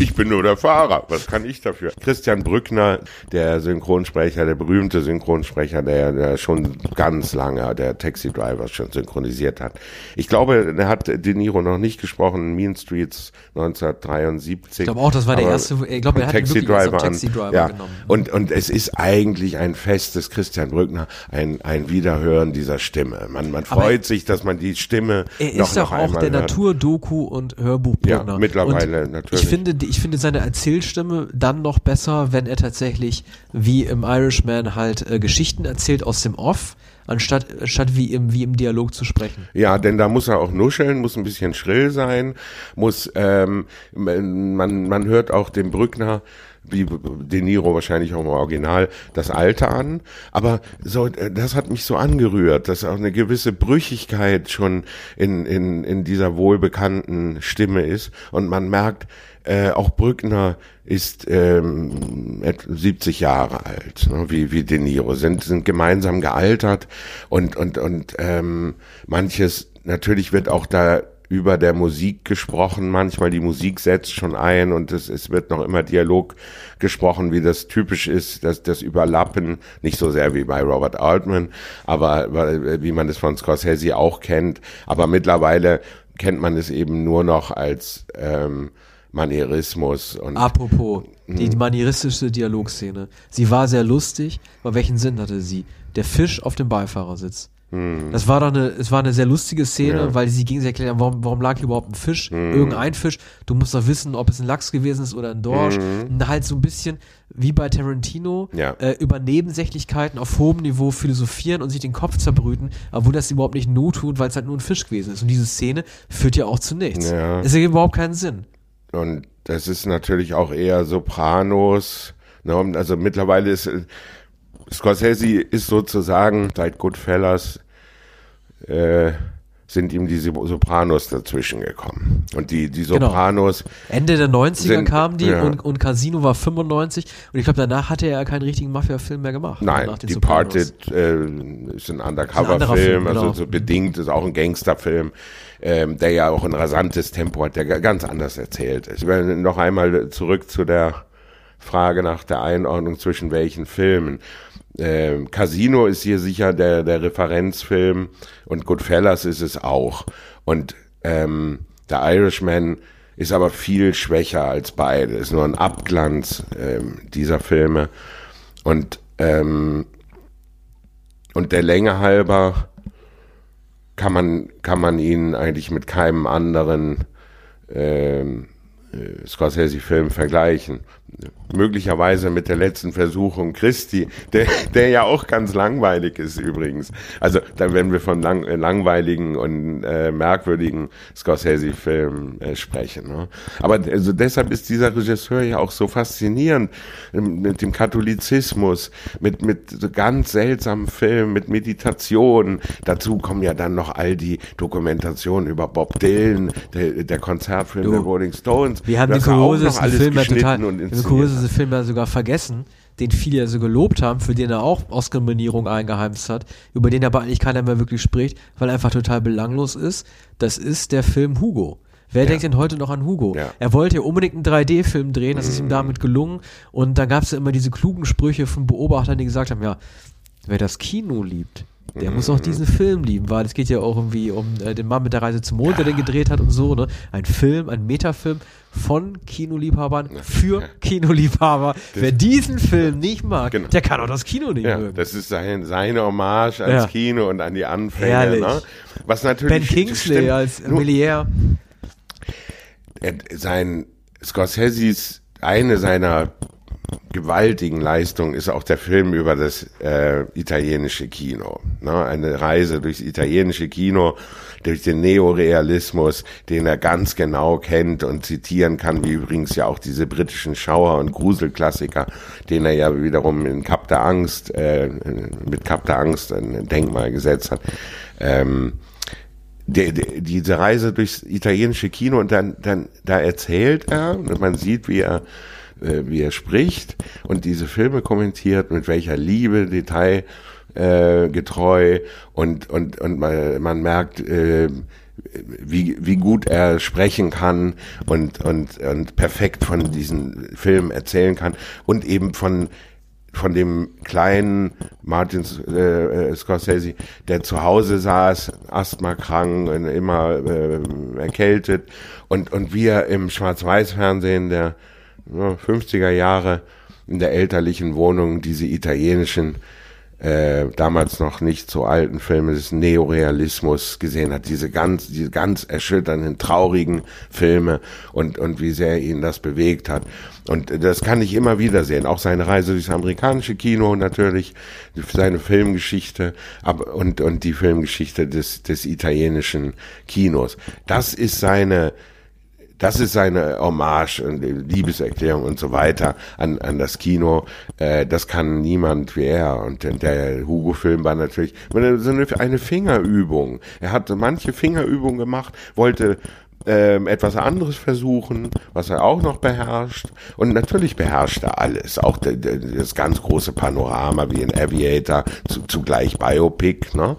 Ich bin nur der Fahrer. Was kann ich dafür? Christian Brückner, der Synchronsprecher, der berühmte Synchronsprecher, der, der schon ganz lange der Taxi Driver schon synchronisiert hat. Ich glaube, der hat De Niro noch nicht gesprochen in Mean Streets 1973. Ich glaube auch, das war der erste, ich glaube, er hat Taxi Driver, Taxi Driver ja. genommen. Und, und es ist eigentlich ein festes Christian Brückner, ein, ein Wiederhören dieser Stimme. Man, man freut sich, dass man die Stimme er noch, ist doch auch der Natur-Doku und Hörbuchbrückner. Ja, mittlerweile und natürlich. Ich finde, ich finde seine Erzählstimme dann noch besser, wenn er tatsächlich wie im Irishman halt äh, Geschichten erzählt aus dem Off, anstatt, statt wie im, wie im Dialog zu sprechen. Ja, denn da muss er auch nuscheln, muss ein bisschen schrill sein, muss, ähm, man, man hört auch den Brückner wie De Niro wahrscheinlich auch im Original, das Alte an. Aber so, äh, das hat mich so angerührt, dass auch eine gewisse Brüchigkeit schon in, in, in dieser wohlbekannten Stimme ist. Und man merkt, äh, auch Brückner ist ähm, 70 Jahre alt, ne, wie, wie De Niro, sind, sind gemeinsam gealtert und, und, und ähm, manches, natürlich wird auch da über der Musik gesprochen. Manchmal die Musik setzt schon ein und es, es wird noch immer Dialog gesprochen, wie das typisch ist, dass das Überlappen, nicht so sehr wie bei Robert Altman, aber wie man es von Scorsese auch kennt. Aber mittlerweile kennt man es eben nur noch als ähm, Manierismus. Und Apropos, die hm. manieristische Dialogszene. Sie war sehr lustig, aber welchen Sinn hatte sie? Der Fisch auf dem Beifahrersitz. Hm. Das war doch eine, es war eine sehr lustige Szene, ja. weil sie gegenseitig erklärt haben, warum, warum lag hier überhaupt ein Fisch? Hm. Irgendein Fisch. Du musst doch wissen, ob es ein Lachs gewesen ist oder ein Dorsch. Hm. Und halt so ein bisschen wie bei Tarantino ja. äh, über Nebensächlichkeiten auf hohem Niveau philosophieren und sich den Kopf zerbrüten, obwohl das überhaupt nicht not tut, weil es halt nur ein Fisch gewesen ist. Und diese Szene führt ja auch zu nichts. Ja. Es ergibt überhaupt keinen Sinn. Und das ist natürlich auch eher Sopranos. Ne? Also mittlerweile ist Scorsese ist sozusagen seit Goodfellas äh, sind ihm die Sopranos dazwischen gekommen. Und die, die genau. Sopranos. Genau. Ende der 90er sind, kamen die ja. und, und Casino war 95 und ich glaube, danach hatte er keinen richtigen Mafia-Film mehr gemacht. Nein, Departed äh, ist ein Undercover-Film, ein genau. also so bedingt ist auch ein Gangsterfilm ähm, der ja auch ein rasantes Tempo hat, der ganz anders erzählt ist. Ich will noch einmal zurück zu der Frage nach der Einordnung zwischen welchen Filmen. Ähm, Casino ist hier sicher der, der Referenzfilm und Goodfellas ist es auch. Und ähm, der Irishman ist aber viel schwächer als beide. Ist nur ein Abglanz ähm, dieser Filme. Und, ähm, und der Länge halber kann man, kann man ihn eigentlich mit keinem anderen ähm, äh, Scorsese-Film vergleichen möglicherweise mit der letzten Versuchung Christi, der, der ja auch ganz langweilig ist übrigens. Also da wenn wir von lang, langweiligen und äh, merkwürdigen Scorsese-Filmen äh, sprechen. Ne? Aber also deshalb ist dieser Regisseur ja auch so faszinierend ähm, mit dem Katholizismus, mit mit so ganz seltsamen Filmen, mit Meditation. Dazu kommen ja dann noch all die Dokumentationen über Bob Dylan, der, der Konzertfilm du, der Rolling Stones. Wir haben den kuriosesten Film total, und kuriose Film ja sogar vergessen, den viele ja so gelobt haben, für den er auch Oscar-Nominierung eingeheimst hat, über den aber eigentlich keiner mehr wirklich spricht, weil er einfach total belanglos ist. Das ist der Film Hugo. Wer ja. denkt denn heute noch an Hugo? Ja. Er wollte ja unbedingt einen 3D-Film drehen, das ist ihm damit gelungen. Und da gab es ja immer diese klugen Sprüche von Beobachtern, die gesagt haben, ja, wer das Kino liebt, der muss auch diesen Film lieben, weil es geht ja auch irgendwie um äh, den Mann mit der Reise zum Mond, der den gedreht hat und so, ne? Ein Film, ein Metafilm von Kinoliebhabern für Kinoliebhaber. Wer diesen Film nicht mag, Genau. der kann auch das Kino nicht Ja, mögen. das ist sein, seine Hommage ans Ja. Kino und an die Anfänge. Herrlich. Ne? Was natürlich Ben Kingsley stimmt. als er, sein Scorseses eine seiner gewaltigen Leistungen ist auch der Film über das äh, italienische Kino. Ne? Eine Reise durchs italienische Kino, durch den Neorealismus, den er ganz genau kennt und zitieren kann, wie übrigens ja auch diese britischen Schauer- und Gruselklassiker, den er ja wiederum in Kap der Angst, äh, mit Kap der Angst ein Denkmal gesetzt hat. Ähm, der, der, diese Reise durchs italienische Kino und dann, dann da erzählt er und man sieht, wie er, äh, wie er spricht und diese Filme kommentiert, mit welcher Liebe, Detail äh, getreu und und und man, man merkt, äh, wie wie gut er sprechen kann und und und perfekt von diesen Filmen erzählen kann und eben von von dem kleinen Martin äh, äh, Scorsese, der zu Hause saß, asthmakrank und immer äh, erkältet und und wie er im Schwarz-Weiß-Fernsehen der 50er Jahre in der elterlichen Wohnung diese italienischen äh, damals noch nicht so alten Filme des Neorealismus gesehen hat, diese ganz, diese ganz erschütternden, traurigen Filme und, und wie sehr ihn das bewegt hat. Und das kann ich immer wieder sehen. Auch seine Reise durchs amerikanische Kino natürlich, seine Filmgeschichte aber, und, und die Filmgeschichte des, des italienischen Kinos. Das ist seine, das ist seine Hommage und Liebeserklärung und so weiter an, an das Kino. Äh, das kann niemand wie er. Und der- Hugo-Film war natürlich so eine, eine Fingerübung. Er hat manche Fingerübungen gemacht, wollte ähm, etwas anderes versuchen, was er auch noch beherrscht. Und natürlich beherrscht er alles. Auch das ganz große Panorama wie in Aviator, zu, zugleich Biopic. Ne?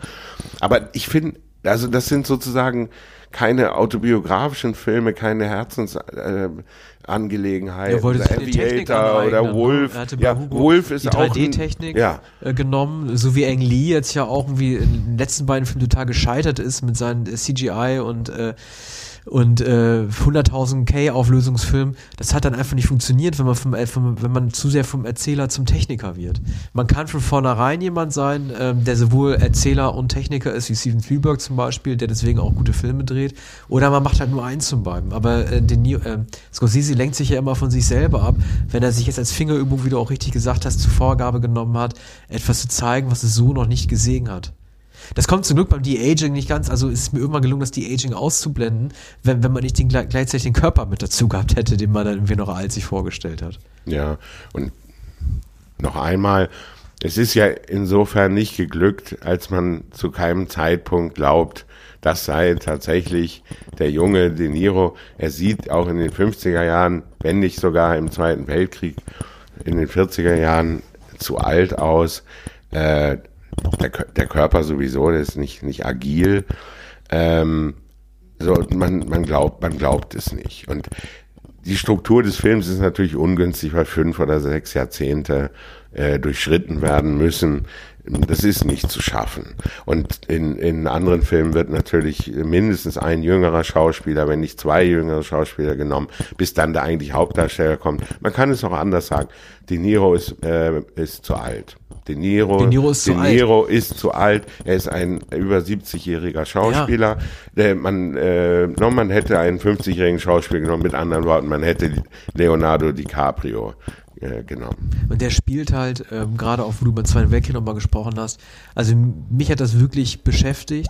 Aber ich finde, also das sind sozusagen keine autobiografischen Filme, keine Herzensangelegenheiten. Äh. Er wollte sich in die Technik aneignen, oder ne? Wolf. Er hatte bei Ja, Hugo Wolf ist die auch ein- 3D-Technik Ja, äh, genommen, so wie Ang Lee jetzt ja auch irgendwie in den letzten beiden Filmen total gescheitert ist mit seinen CGI und äh, und äh, 100.000 K Auflösungsfilm, das hat dann einfach nicht funktioniert, wenn man vom, äh, vom, wenn man zu sehr vom Erzähler zum Techniker wird. Man kann von vornherein jemand sein, ähm, der sowohl Erzähler und Techniker ist, wie Steven Spielberg zum Beispiel, der deswegen auch gute Filme dreht, oder man macht halt nur eins von beiden. Aber äh, den, äh, Scorsese lenkt sich ja immer von sich selber ab, wenn er sich jetzt als Fingerübung, wie du auch richtig gesagt hast, zur Vorgabe genommen hat, etwas zu zeigen, was es so noch nicht gesehen hat. Das kommt zum Glück beim De-Aging nicht ganz, also ist mir irgendwann gelungen, das De-Aging auszublenden, wenn, wenn man nicht den, gle- gleichzeitig den Körper mit dazu gehabt hätte, den man dann irgendwie noch als sich vorgestellt hat. ja. Und noch einmal, es ist ja insofern nicht geglückt, als man zu keinem Zeitpunkt glaubt, das sei tatsächlich der junge De Niro. Er sieht auch in den 50er Jahren, wenn nicht sogar im Zweiten Weltkrieg, in den 40er Jahren zu alt aus. Äh, der, der Körper sowieso, der ist nicht, nicht agil. Ähm, so, man, man glaubt, man glaubt es nicht. Und die Struktur des Films ist natürlich ungünstig, weil fünf oder sechs Jahrzehnte äh, durchschritten werden müssen. Das ist nicht zu schaffen. Und in, in anderen Filmen wird natürlich mindestens ein jüngerer Schauspieler, wenn nicht zwei jüngere Schauspieler genommen, bis dann der eigentlich Hauptdarsteller kommt. Man kann es auch anders sagen. De Niro ist, äh, ist zu alt. De Niro, De Niro ist zu alt. Niro ist zu alt. Er ist ein über 70-jähriger Schauspieler. Der, man, äh, no, man hätte einen 50-jährigen Schauspieler genommen. Mit anderen Worten, man hätte Leonardo DiCaprio äh, genommen. Und der spielt halt, ähm, gerade auch, wo du beim Zweiten Weltkrieg nochmal gesprochen hast, also mich hat das wirklich beschäftigt,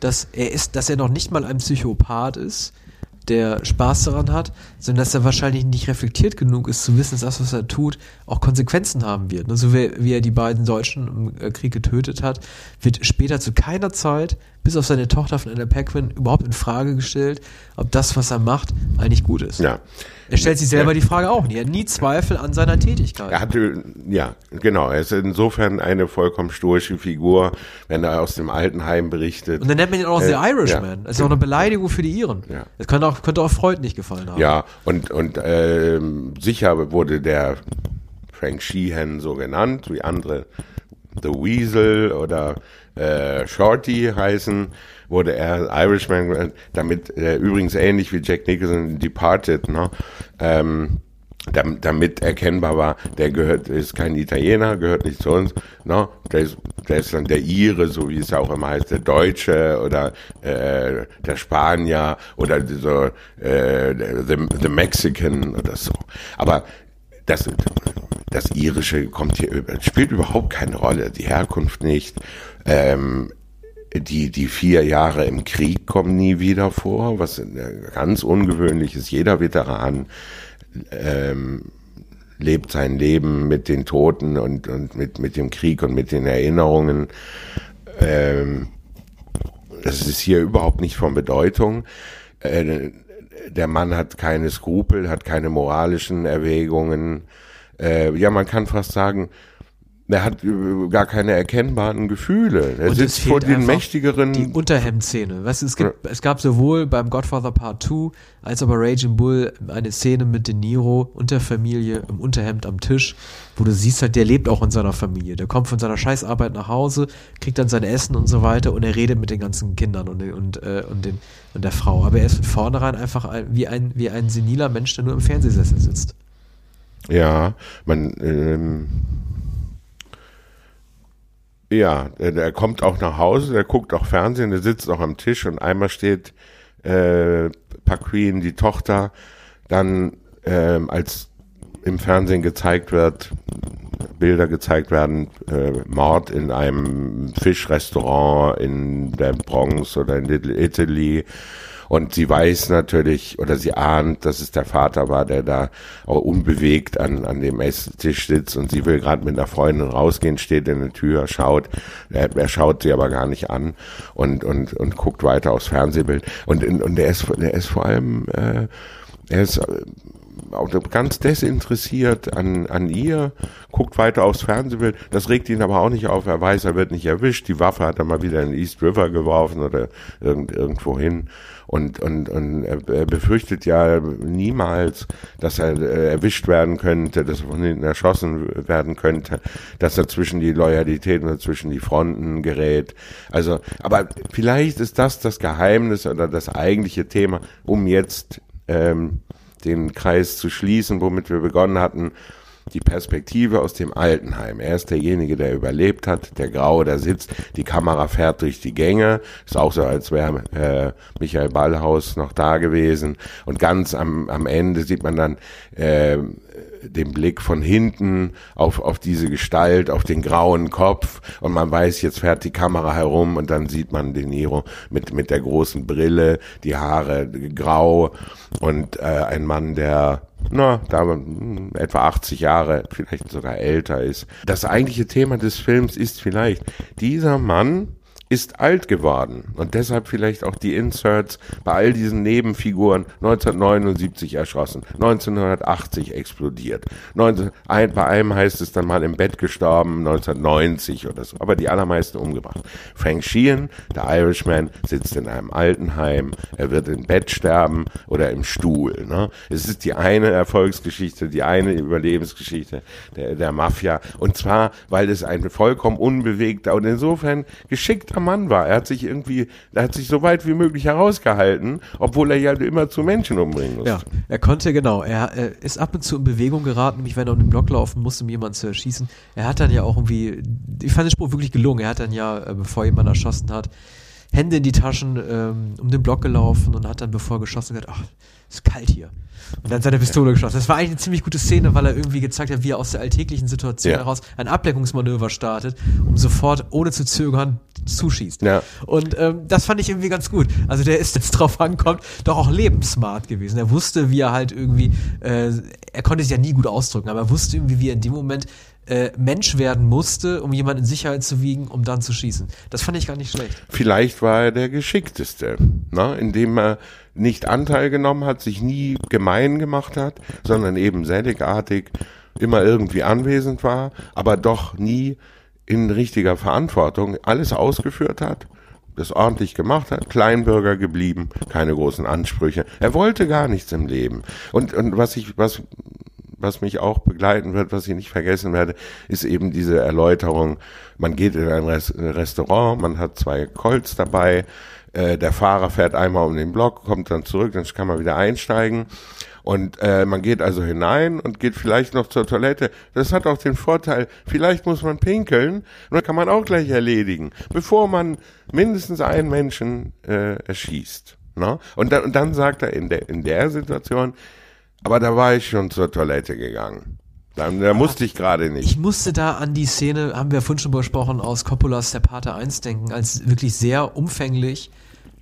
dass er ist, dass er noch nicht mal ein Psychopath ist, der Spaß daran hat, sondern dass er wahrscheinlich nicht reflektiert genug ist, zu wissen, dass das, was er tut, auch Konsequenzen haben wird. Ne? So wie, wie er die beiden Deutschen im äh, Krieg getötet hat, wird später zu keiner Zeit, bis auf seine Tochter von Anna Paquin, überhaupt in Frage gestellt, ob das, was er macht, eigentlich gut ist. Ja. Er stellt sich selber Ja. die Frage auch nie. Er hat nie Zweifel an seiner Tätigkeit. Er hatte, ja, genau. Er ist insofern eine vollkommen stoische Figur, wenn er aus dem Altenheim berichtet. Und dann nennt man ihn auch Äh, The Irishman. ja. Das ist auch eine Beleidigung für die Iren. Ja. Das könnte auch, könnte auch Freud nicht gefallen haben. Ja, und, und ähm, sicher wurde der Frank Sheehan so genannt, wie andere The Weasel oder äh, Shorty heißen, wurde er Irishman, damit äh, übrigens ähnlich wie Jack Nicholson Departed, ne? Ähm, damit, damit erkennbar war, der gehört, ist kein Italiener, gehört nicht zu uns, ne? der, ist, der ist dann der Ire, so wie es auch immer heißt, der Deutsche oder äh, der Spanier oder so äh, the, the Mexican oder so. Aber das, das Irische kommt hier, spielt überhaupt keine Rolle, die Herkunft nicht. Ähm, die, die vier Jahre im Krieg kommen nie wieder vor, was ganz ungewöhnlich ist. Jeder Veteran ähm, lebt sein Leben mit den Toten und, und mit, mit dem Krieg und mit den Erinnerungen. Ähm, das ist hier überhaupt nicht von Bedeutung. Äh, der Mann hat keine Skrupel, hat keine moralischen Erwägungen. Äh, ja, man kann fast sagen, er hat äh, gar keine erkennbaren Gefühle. Er Und sitzt vor den mächtigeren. Die Unterhemdszene. Weißt du, es, gibt, ja. es gab sowohl beim Godfather Part 2 als auch bei Raging Bull eine Szene mit De Niro und der Familie im Unterhemd am Tisch, wo du siehst halt, der lebt auch in seiner Familie. Der kommt von seiner Scheißarbeit nach Hause, kriegt dann sein Essen und so weiter und er redet mit den ganzen Kindern und, und, äh, und, den, und der Frau. Aber er ist von vornherein einfach ein, wie, ein, wie ein seniler Mensch, der nur im Fernsehsessel sitzt. Ja, man. Ähm ja, der, kommt auch nach Hause, der guckt auch Fernsehen, der sitzt auch am Tisch und einmal steht äh, Paquin, die Tochter, dann ähm, als im Fernsehen gezeigt wird, Bilder gezeigt werden, äh, Mord in einem Fischrestaurant in der Bronx oder in Little Italy und sie weiß natürlich oder sie ahnt, dass es der Vater war, der da auch unbewegt an, an dem Esstisch sitzt und sie will gerade mit einer Freundin rausgehen, steht in der Tür, schaut, er, er schaut sie aber gar nicht an und, und, und guckt weiter aufs Fernsehbild. Und, und er ist, der ist vor allem, äh, er ist ganz desinteressiert an, an ihr, guckt weiter aufs Fernsehbild. Das regt ihn aber auch nicht auf. Er weiß, er wird nicht erwischt. Die Waffe hat er mal wieder in East River geworfen oder irgend, irgendwo hin. Und, und, und er befürchtet ja niemals, dass er äh, erwischt werden könnte, dass er von hinten erschossen werden könnte, dass er zwischen die Loyalität und zwischen die Fronten gerät. Also, aber vielleicht ist das das Geheimnis oder das eigentliche Thema, um jetzt ähm, den Kreis zu schließen, womit wir begonnen hatten, die Perspektive aus dem Altenheim. Er ist derjenige, der überlebt hat, der Graue, der sitzt, die Kamera fährt durch die Gänge, ist auch so, als wäre äh, Michael Ballhaus noch da gewesen. Und ganz am, am Ende sieht man dann äh, den Blick von hinten auf, auf diese Gestalt, auf den grauen Kopf und man weiß, jetzt fährt die Kamera herum und dann sieht man De Niro mit, mit der großen Brille, die Haare grau und äh, ein Mann, der na, da hm, etwa 80 Jahre, vielleicht sogar älter ist. Das eigentliche Thema des Films ist vielleicht, dieser Mann ist alt geworden und deshalb vielleicht auch die Inserts bei all diesen Nebenfiguren 1979 erschossen, 1980 explodiert, 19, ein, bei einem heißt es dann mal im Bett gestorben, 1990 oder so, aber die allermeisten umgebracht. Frank Sheehan, der Irishman, sitzt in einem Altenheim, er wird im Bett sterben oder im Stuhl. Ne? Es ist die eine Erfolgsgeschichte, die eine Überlebensgeschichte der, der Mafia und zwar, weil es ein vollkommen unbewegter und insofern geschickt netter Mann war. Er hat sich irgendwie, er hat sich so weit wie möglich herausgehalten, obwohl er ja immer zu Menschen umbringen muss. Ja, er konnte, genau. Er, er, ist ab und zu in Bewegung geraten, nämlich wenn er um den Block laufen musste, um jemanden zu erschießen. Er hat dann ja auch irgendwie, ich fand den Spruch wirklich gelungen. Er hat dann ja, äh, bevor jemand erschossen hat, Hände in die Taschen ähm, um den Block gelaufen und hat dann, bevor er geschossen hat, ach, ist kalt hier. Und dann seine Pistole geschossen. Das war eigentlich eine ziemlich gute Szene, weil er irgendwie gezeigt hat, wie er aus der alltäglichen Situation ja. heraus ein Ablenkungsmanöver startet, um sofort, ohne zu zögern, zuschießt. Ja. Und ähm, das fand ich irgendwie ganz gut. Also der ist jetzt drauf ankommt, doch auch lebenssmart gewesen. Er wusste, wie er halt irgendwie, äh, er konnte sich ja nie gut ausdrücken, aber er wusste irgendwie, wie er in dem Moment äh, Mensch werden musste, um jemanden in Sicherheit zu wiegen, um dann zu schießen. Das fand ich gar nicht schlecht. Vielleicht war er der Geschickteste, ne? indem er nicht Anteil genommen hat, sich nie gemein gemacht hat, sondern eben seligartig immer irgendwie anwesend war, aber doch nie in richtiger Verantwortung alles ausgeführt hat, das ordentlich gemacht hat, Kleinbürger geblieben, keine großen Ansprüche. Er wollte gar nichts im Leben. Und, und was ich, was was mich auch begleiten wird, was ich nicht vergessen werde, ist eben diese Erläuterung. Man geht in ein Restaurant, man hat zwei Colts dabei, äh, der Fahrer fährt einmal um den Block, kommt dann zurück, dann kann man wieder einsteigen. Und äh, man geht also hinein und geht vielleicht noch zur Toilette. Das hat auch den Vorteil, vielleicht muss man pinkeln und dann kann man auch gleich erledigen, bevor man mindestens einen Menschen äh, erschießt. Ne? Und, dann, und dann sagt er in der, in der Situation, aber da war ich schon zur Toilette gegangen. Da, da musste ich gerade nicht. Ich musste da an die Szene, haben wir vorhin schon besprochen, aus Coppolas Der Pate 1 denken, als wirklich sehr umfänglich,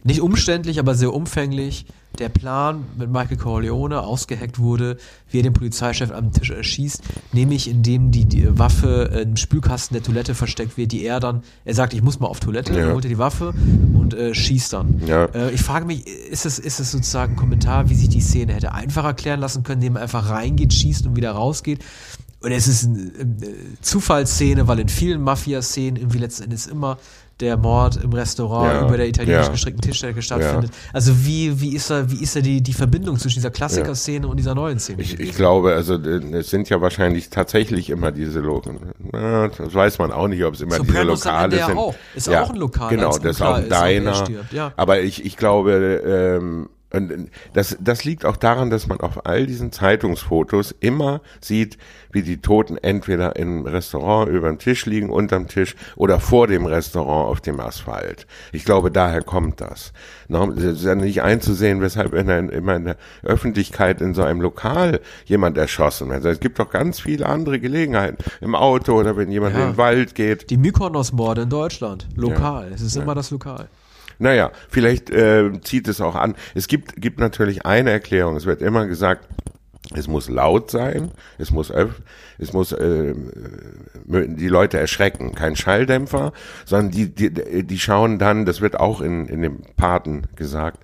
nicht umständlich, aber sehr umfänglich der Plan mit Michael Corleone ausgeheckt wurde, wie er den Polizeichef am Tisch erschießt, nämlich indem die, die Waffe im Spülkasten der Toilette versteckt wird, die er dann, er sagt, ich muss mal auf Toilette, ja. holt er die Waffe und äh, schießt dann. Ja. Äh, ich frage mich, ist es, ist es sozusagen ein Kommentar, wie sich die Szene hätte einfach erklären lassen können, indem er einfach reingeht, schießt und wieder rausgeht? Oder ist es eine äh, Zufallsszene, weil in vielen Mafia-Szenen irgendwie letzten Endes immer der Mord im Restaurant ja, über der italienisch ja. gestrickten Tischdecke stattfindet. Ja. Also wie, wie ist da, wie ist da die, die Verbindung zwischen dieser Klassiker-Szene und dieser neuen Szene? Ich, ich glaube, also es sind ja wahrscheinlich tatsächlich immer diese Lokale. Das weiß man auch nicht, ob es immer Sopranos diese Lokale sind. Auch. Ist auch ein Lokal. Genau, das ist auch ein Diner. Aber ich, ich glaube, ähm, und das, das liegt auch daran, dass man auf all diesen Zeitungsfotos immer sieht, wie die Toten entweder im Restaurant über dem Tisch liegen, unterm Tisch oder vor dem Restaurant auf dem Asphalt. Ich glaube, daher kommt das. Es ist ja nicht einzusehen, weshalb in der, immer in der Öffentlichkeit in so einem Lokal jemand erschossen wird. Es gibt doch ganz viele andere Gelegenheiten. Im Auto oder wenn jemand ja. in den Wald geht. Die Mykonos-Morde in Deutschland. Lokal. Ja. Es ist ja. immer das Lokal. Naja, vielleicht äh, zieht es auch an. Es gibt, gibt natürlich eine Erklärung. Es wird immer gesagt, es muss laut sein, es muss, es muss äh, die Leute erschrecken, kein Schalldämpfer, sondern die, die, die schauen dann, das wird auch in, in dem Paten gesagt,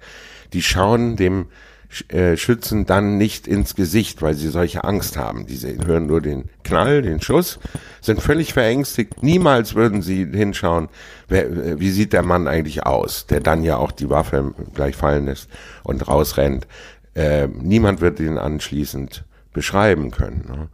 die schauen dem Schützen dann nicht ins Gesicht, weil sie solche Angst haben. Die hören nur den Knall, den Schuss, sind völlig verängstigt. Niemals würden sie hinschauen, wer, wie sieht der Mann eigentlich aus, der dann ja auch die Waffe gleich fallen lässt und rausrennt. Äh, niemand wird ihn anschließend beschreiben können. Ne?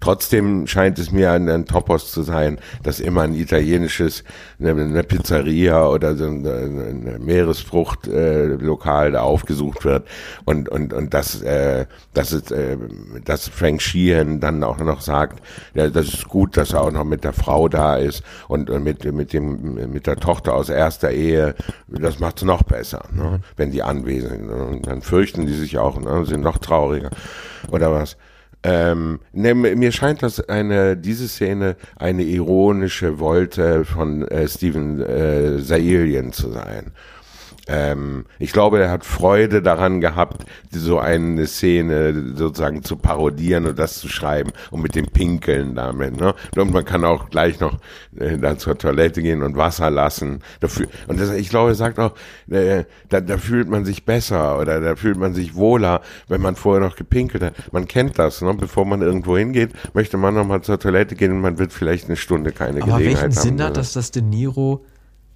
Trotzdem scheint es mir ein, ein Topos zu sein, dass immer ein italienisches, eine, eine Pizzeria oder so ein, ein Meeresfruchtlokal äh, da aufgesucht wird und und und dass äh, dass es, äh, dass Frank Sheehan dann auch noch sagt, ja, das ist gut, dass er auch noch mit der Frau da ist und, und mit mit dem mit der Tochter aus erster Ehe, das macht es noch besser, ne? wenn die anwesend sind. Und dann fürchten die sich auch, ne? sind noch trauriger oder was. Ähm, ne, mir scheint das eine, diese Szene eine ironische Wolte von äh, Steven äh, Zaillian zu sein. Ähm, ich glaube, er hat Freude daran gehabt, so eine Szene sozusagen zu parodieren und das zu schreiben und mit dem Pinkeln damit. Ne? Und man kann auch gleich noch äh, dann zur Toilette gehen und Wasser lassen. Dafür, und das, ich glaube, er sagt auch, äh, da, da fühlt man sich besser oder da fühlt man sich wohler, wenn man vorher noch gepinkelt hat. Man kennt das, ne? bevor man irgendwo hingeht, möchte man noch mal zur Toilette gehen und man wird vielleicht eine Stunde keine Aber Gelegenheit welchen haben. Sinn hat, dass das De Niro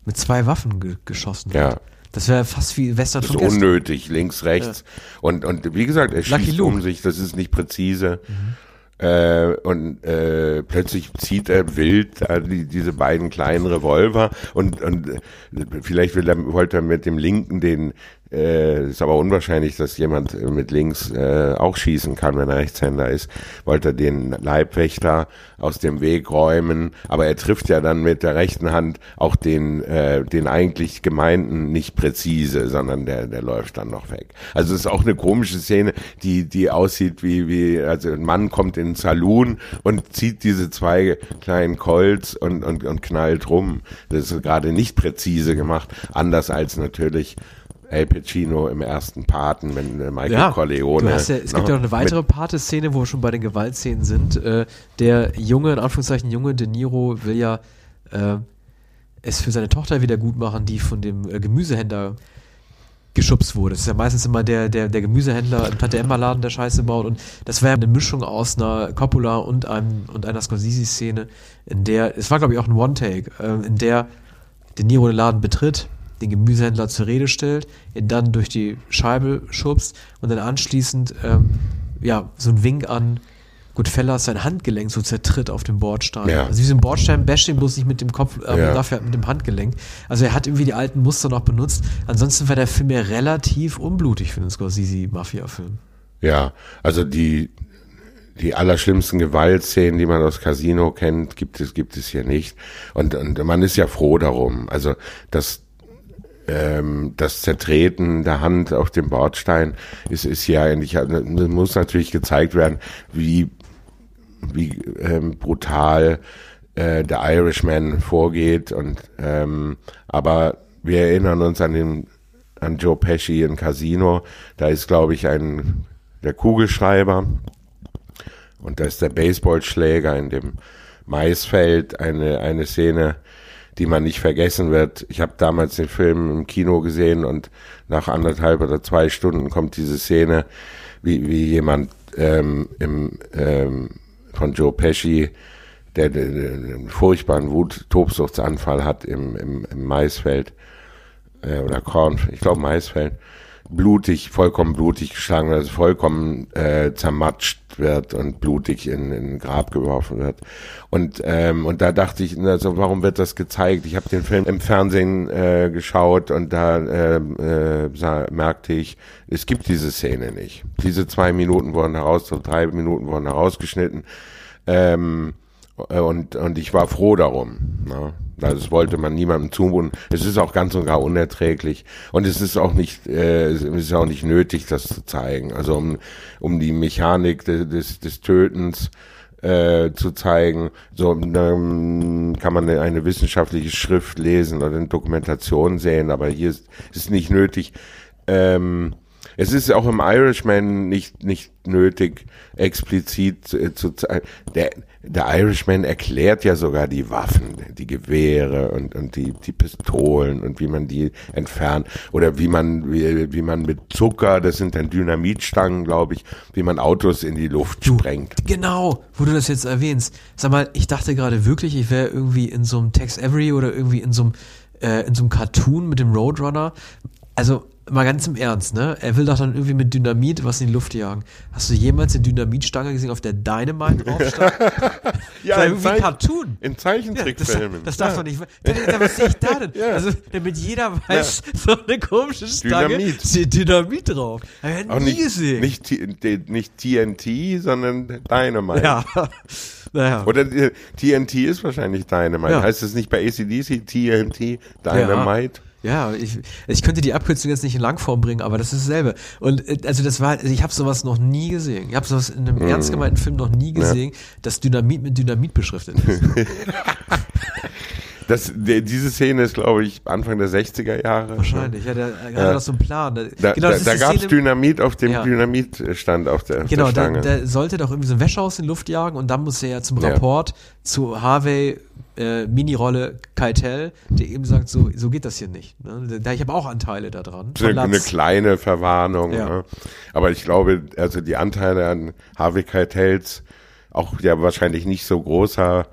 mit zwei Waffen ge geschossen hat? Ja. Das wäre fast wie Western das ist unnötig, links, rechts. Ja. Und, und wie gesagt, er Lucky schießt Luke. um sich, das ist nicht präzise. Mhm. Äh, und äh, plötzlich zieht er wild äh, die, diese beiden kleinen Revolver und, und äh, vielleicht will er, wollte er mit dem linken den äh, ist aber unwahrscheinlich, dass jemand mit links äh, auch schießen kann, wenn er Rechtshänder ist. Wollte den Leibwächter aus dem Weg räumen, aber er trifft ja dann mit der rechten Hand auch den, äh, den eigentlich Gemeinden nicht präzise, sondern der, der läuft dann noch weg. Also es ist auch eine komische Szene, die, die aussieht wie, wie, also ein Mann kommt in den Saloon und zieht diese zwei kleinen Colts und, und, und knallt rum. Das ist gerade nicht präzise gemacht, anders als natürlich El Pacino im ersten Paten, wenn äh, Michael ja, Corleone. Ja, es gibt ja noch eine weitere Pate-Szene, wo wir schon bei den Gewaltszenen sind. Äh, der junge, in Anführungszeichen junge De Niro will ja äh, es für seine Tochter wieder gut machen, die von dem äh, Gemüsehändler geschubst wurde. Das ist ja meistens immer der, der, der Gemüsehändler im Tante Emma Laden, der Scheiße baut. Und das war ja eine Mischung aus einer Coppola und einem, und einer Scorsese-Szene, in der, es war glaube ich auch ein One-Take, äh, in der De Niro den Laden betritt, den Gemüsehändler zur Rede stellt, ihn dann durch die Scheibe schubst und dann anschließend ähm, ja so ein Wink an Goodfellas sein Handgelenk so zertritt auf dem Bordstein. Ja. Also diesen Bordstein basht ihn bloß nicht mit dem Kopf, aber Ja. dafür mit dem Handgelenk. Also er hat irgendwie die alten Muster noch benutzt. Ansonsten war der Film ja relativ unblutig für einen Scorsese-Mafia-Film. Ja, also die, die allerschlimmsten Gewaltszenen, die man aus Casino kennt, gibt es, gibt es hier nicht. Und, und man ist ja froh darum. Also das, ähm, das Zertreten der Hand auf dem Bordstein ist, ist hier eigentlich, also, muss natürlich gezeigt werden, wie, wie ähm, brutal äh, der Irishman vorgeht. Und ähm, aber wir erinnern uns an den an Joe Pesci in Casino. Da ist, glaube ich, ein der Kugelschreiber und da ist der Baseballschläger in dem Maisfeld eine eine Szene, die man nicht vergessen wird. Ich habe damals den Film im Kino gesehen und nach anderthalb oder zwei Stunden kommt diese Szene, wie, wie jemand ähm, im, ähm, von Joe Pesci, der, einen furchtbaren Wut-Tobsuchtsanfall hat im, im, im Maisfeld äh, oder Korn, ich glaube Maisfeld, blutig, vollkommen blutig geschlagen wird, also vollkommen äh, zermatscht wird und blutig in, in ein Grab geworfen wird. Und ähm, und da dachte ich, also warum wird das gezeigt? Ich habe den Film im Fernsehen äh, geschaut und da äh, äh, sah, merkte ich, es gibt diese Szene nicht. Diese zwei Minuten wurden heraus, so drei Minuten wurden herausgeschnitten. Ähm, äh, und, und ich war froh darum. Ne? Also das wollte man niemandem zumuten. Es ist auch ganz und gar unerträglich. Und es ist auch nicht, äh, es ist auch nicht nötig, das zu zeigen. Also um, um die Mechanik des, des, des Tötens äh, zu zeigen, so ähm, kann man eine wissenschaftliche Schrift lesen oder eine Dokumentation sehen, aber hier ist es nicht nötig. Ähm, es ist auch im Irishman nicht, nicht nötig, explizit äh, zu zeigen. Der, Irishman erklärt ja sogar die Waffen, die Gewehre und, und die, die Pistolen und wie man die entfernt. Oder wie man, wie, wie man mit Zucker, das sind dann Dynamitstangen, glaube ich, wie man Autos in die Luft sprengt. Genau, wo du das jetzt erwähnst. Sag mal, ich dachte gerade wirklich, ich wäre irgendwie in so einem Tex Avery oder irgendwie in so einem, äh, in so einem Cartoon mit dem Roadrunner. Also, mal ganz im Ernst, ne? Er will doch dann irgendwie mit Dynamit was in die Luft jagen. Hast du jemals eine Dynamitstange gesehen, auf der Dynamite drauf stand? Ja, in irgendwie ein Zeich- Cartoon. In Ja, das, Zeichentrickfilmen. das darf doch nicht. Da, da, was sehe ich da denn? Ja. Also, damit jeder weiß, so eine komische Stange Dynamit. steht Dynamit drauf. Hab Auch nie nicht, gesehen. nicht, nicht TNT, sondern Dynamite. ja. naja. Oder äh, TNT ist wahrscheinlich Dynamite. Heißt es nicht bei ACDC TNT Dynamite? Ja, ich, ich könnte die Abkürzung jetzt nicht in Langform bringen, aber das ist dasselbe. Und äh, also das war, ich habe sowas noch nie gesehen. Ich habe sowas in einem ernst gemeinten Film noch nie gesehen, dass Dynamit mit Dynamit beschriftet ist. Das, der, diese Szene ist, glaube ich, Anfang der 60er Jahre. Wahrscheinlich, ja, der er Ja. hatte doch so einen Plan. Da, Da, genau, da, das da gab es Dynamit auf dem Ja. Dynamitstand auf der, auf Genau, der da, Stange. da sollte doch irgendwie so ein Wäschehaus in die Luft jagen und dann musste er ja zum Ja. Rapport zu Harvey äh, Mini-Rolle Keitel, der eben sagt, so, so geht das hier nicht. Ne? Da, ich habe auch Anteile da dran. eine, eine kleine Verwarnung. Ja. Ne? Aber ich glaube, also die Anteile an Harvey Keitels, auch ja wahrscheinlich nicht so großer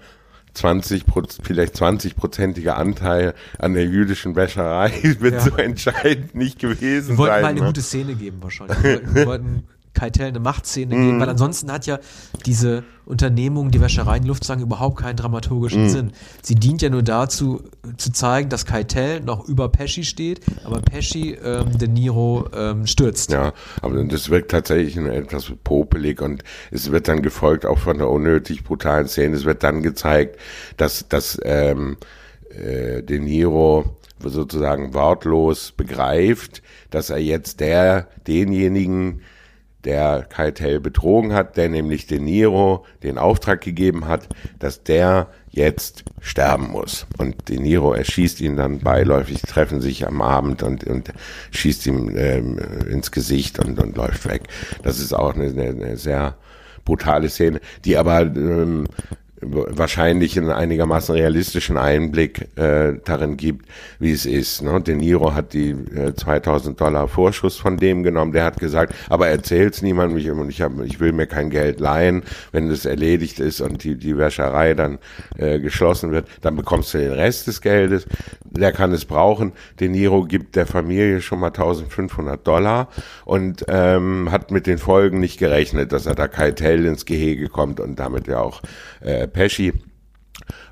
20 vielleicht 20-prozentiger Anteil an der jüdischen Wäscherei wird Ja. so entscheidend nicht gewesen Wir wollten sein. mal eine ne? gute Szene geben wahrscheinlich. Wir wollten, wir wollten Keitel eine Machtszene Mhm. geben, weil ansonsten hat ja diese Unternehmung, die Wäscherei in die Luft zu sagen, überhaupt keinen Mhm. dramaturgischen Sinn. Sie dient ja nur dazu, zu zeigen, dass Keitel noch über Pesci steht, aber Pesci ähm, De Niro ähm, stürzt. Ja, aber das wirkt tatsächlich nur etwas popelig und es wird dann gefolgt auch von der unnötig brutalen Szene. Es wird dann gezeigt, dass, dass ähm, äh, De Niro sozusagen wortlos begreift, dass er jetzt der denjenigen der Keitel betrogen hat, der nämlich De Niro den Auftrag gegeben hat, dass der jetzt sterben muss. Und De Niro erschießt ihn dann beiläufig, treffen sich am Abend und, und schießt ihm ähm, ins Gesicht und, und läuft weg. Das ist auch eine, eine, sehr brutale Szene, die aber ähm, wahrscheinlich einen einigermaßen realistischen Einblick äh, darin gibt, wie es ist. Ne? De Niro hat die äh, 2000 Dollar Vorschuss von dem genommen. Der hat gesagt, aber erzähl's niemandem, ich, ich, hab, ich will mir kein Geld leihen. Wenn das erledigt ist und die, die Wäscherei dann äh, geschlossen wird, dann bekommst du den Rest des Geldes. Der kann es brauchen. De Niro gibt der Familie schon mal 1500 Dollar und ähm, hat mit den Folgen nicht gerechnet, dass er da Keitel ins Gehege kommt und damit ja auch äh, Pesci.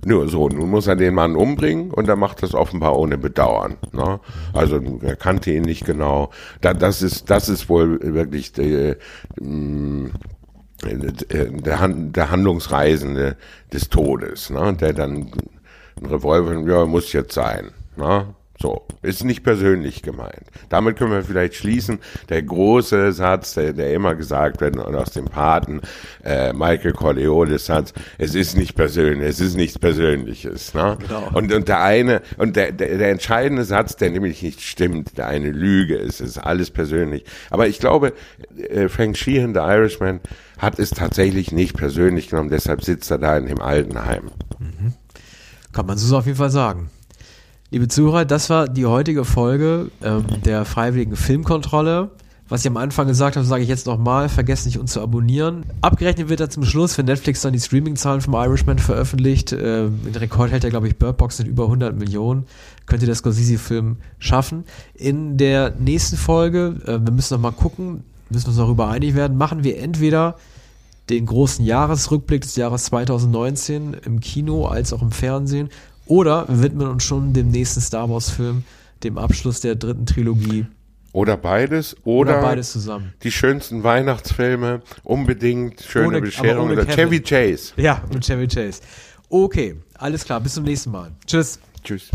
Nur so, nun muss er den Mann umbringen und er macht das offenbar ohne Bedauern. Ne? Also er kannte ihn nicht genau. Da, das ist, das ist wohl wirklich die, mh, der, der Handlungsreisende des Todes, ne? der dann ein Revolver, ja, muss jetzt sein. Ne? So, ist nicht persönlich gemeint. Damit können wir vielleicht schließen. Der große Satz, der, der immer gesagt wird und aus dem Paten, äh, Michael Corleones Satz, es ist nicht persönlich, es ist nichts Persönliches. Ne? Genau. Und, und der eine, und der, der, der entscheidende Satz, der nämlich nicht stimmt, der eine Lüge ist, ist alles persönlich. Aber ich glaube, äh, Frank Sheehan, der Irishman, hat es tatsächlich nicht persönlich genommen, deshalb sitzt er da in dem Altenheim. Mhm. Kann man so auf jeden Fall sagen. Liebe Zuhörer, das war die heutige Folge ähm, der Freiwilligen Filmkontrolle. Was ich am Anfang gesagt habe, sage ich jetzt nochmal. Vergesst nicht, uns zu abonnieren. Abgerechnet wird da zum Schluss, wenn Netflix dann die Streaming-Zahlen vom Irishman veröffentlicht. Äh, den Rekord hält ja, glaube ich, Bird Box mit über 100 Millionen. Könnte der Scorsese-Film schaffen. In der nächsten Folge, äh, wir müssen nochmal gucken, müssen uns darüber einig werden, machen wir entweder den großen Jahresrückblick des Jahres 2019 im Kino als auch im Fernsehen oder wir widmen uns schon dem nächsten Star Wars-Film, dem Abschluss der dritten Trilogie. Oder beides, oder, oder, beides zusammen. Die schönsten Weihnachtsfilme, unbedingt schöne ohne, Bescherung. Oder Chevy Chase. Ja, mit Chevy Chase. Okay, alles klar, bis zum nächsten Mal. Tschüss. Tschüss.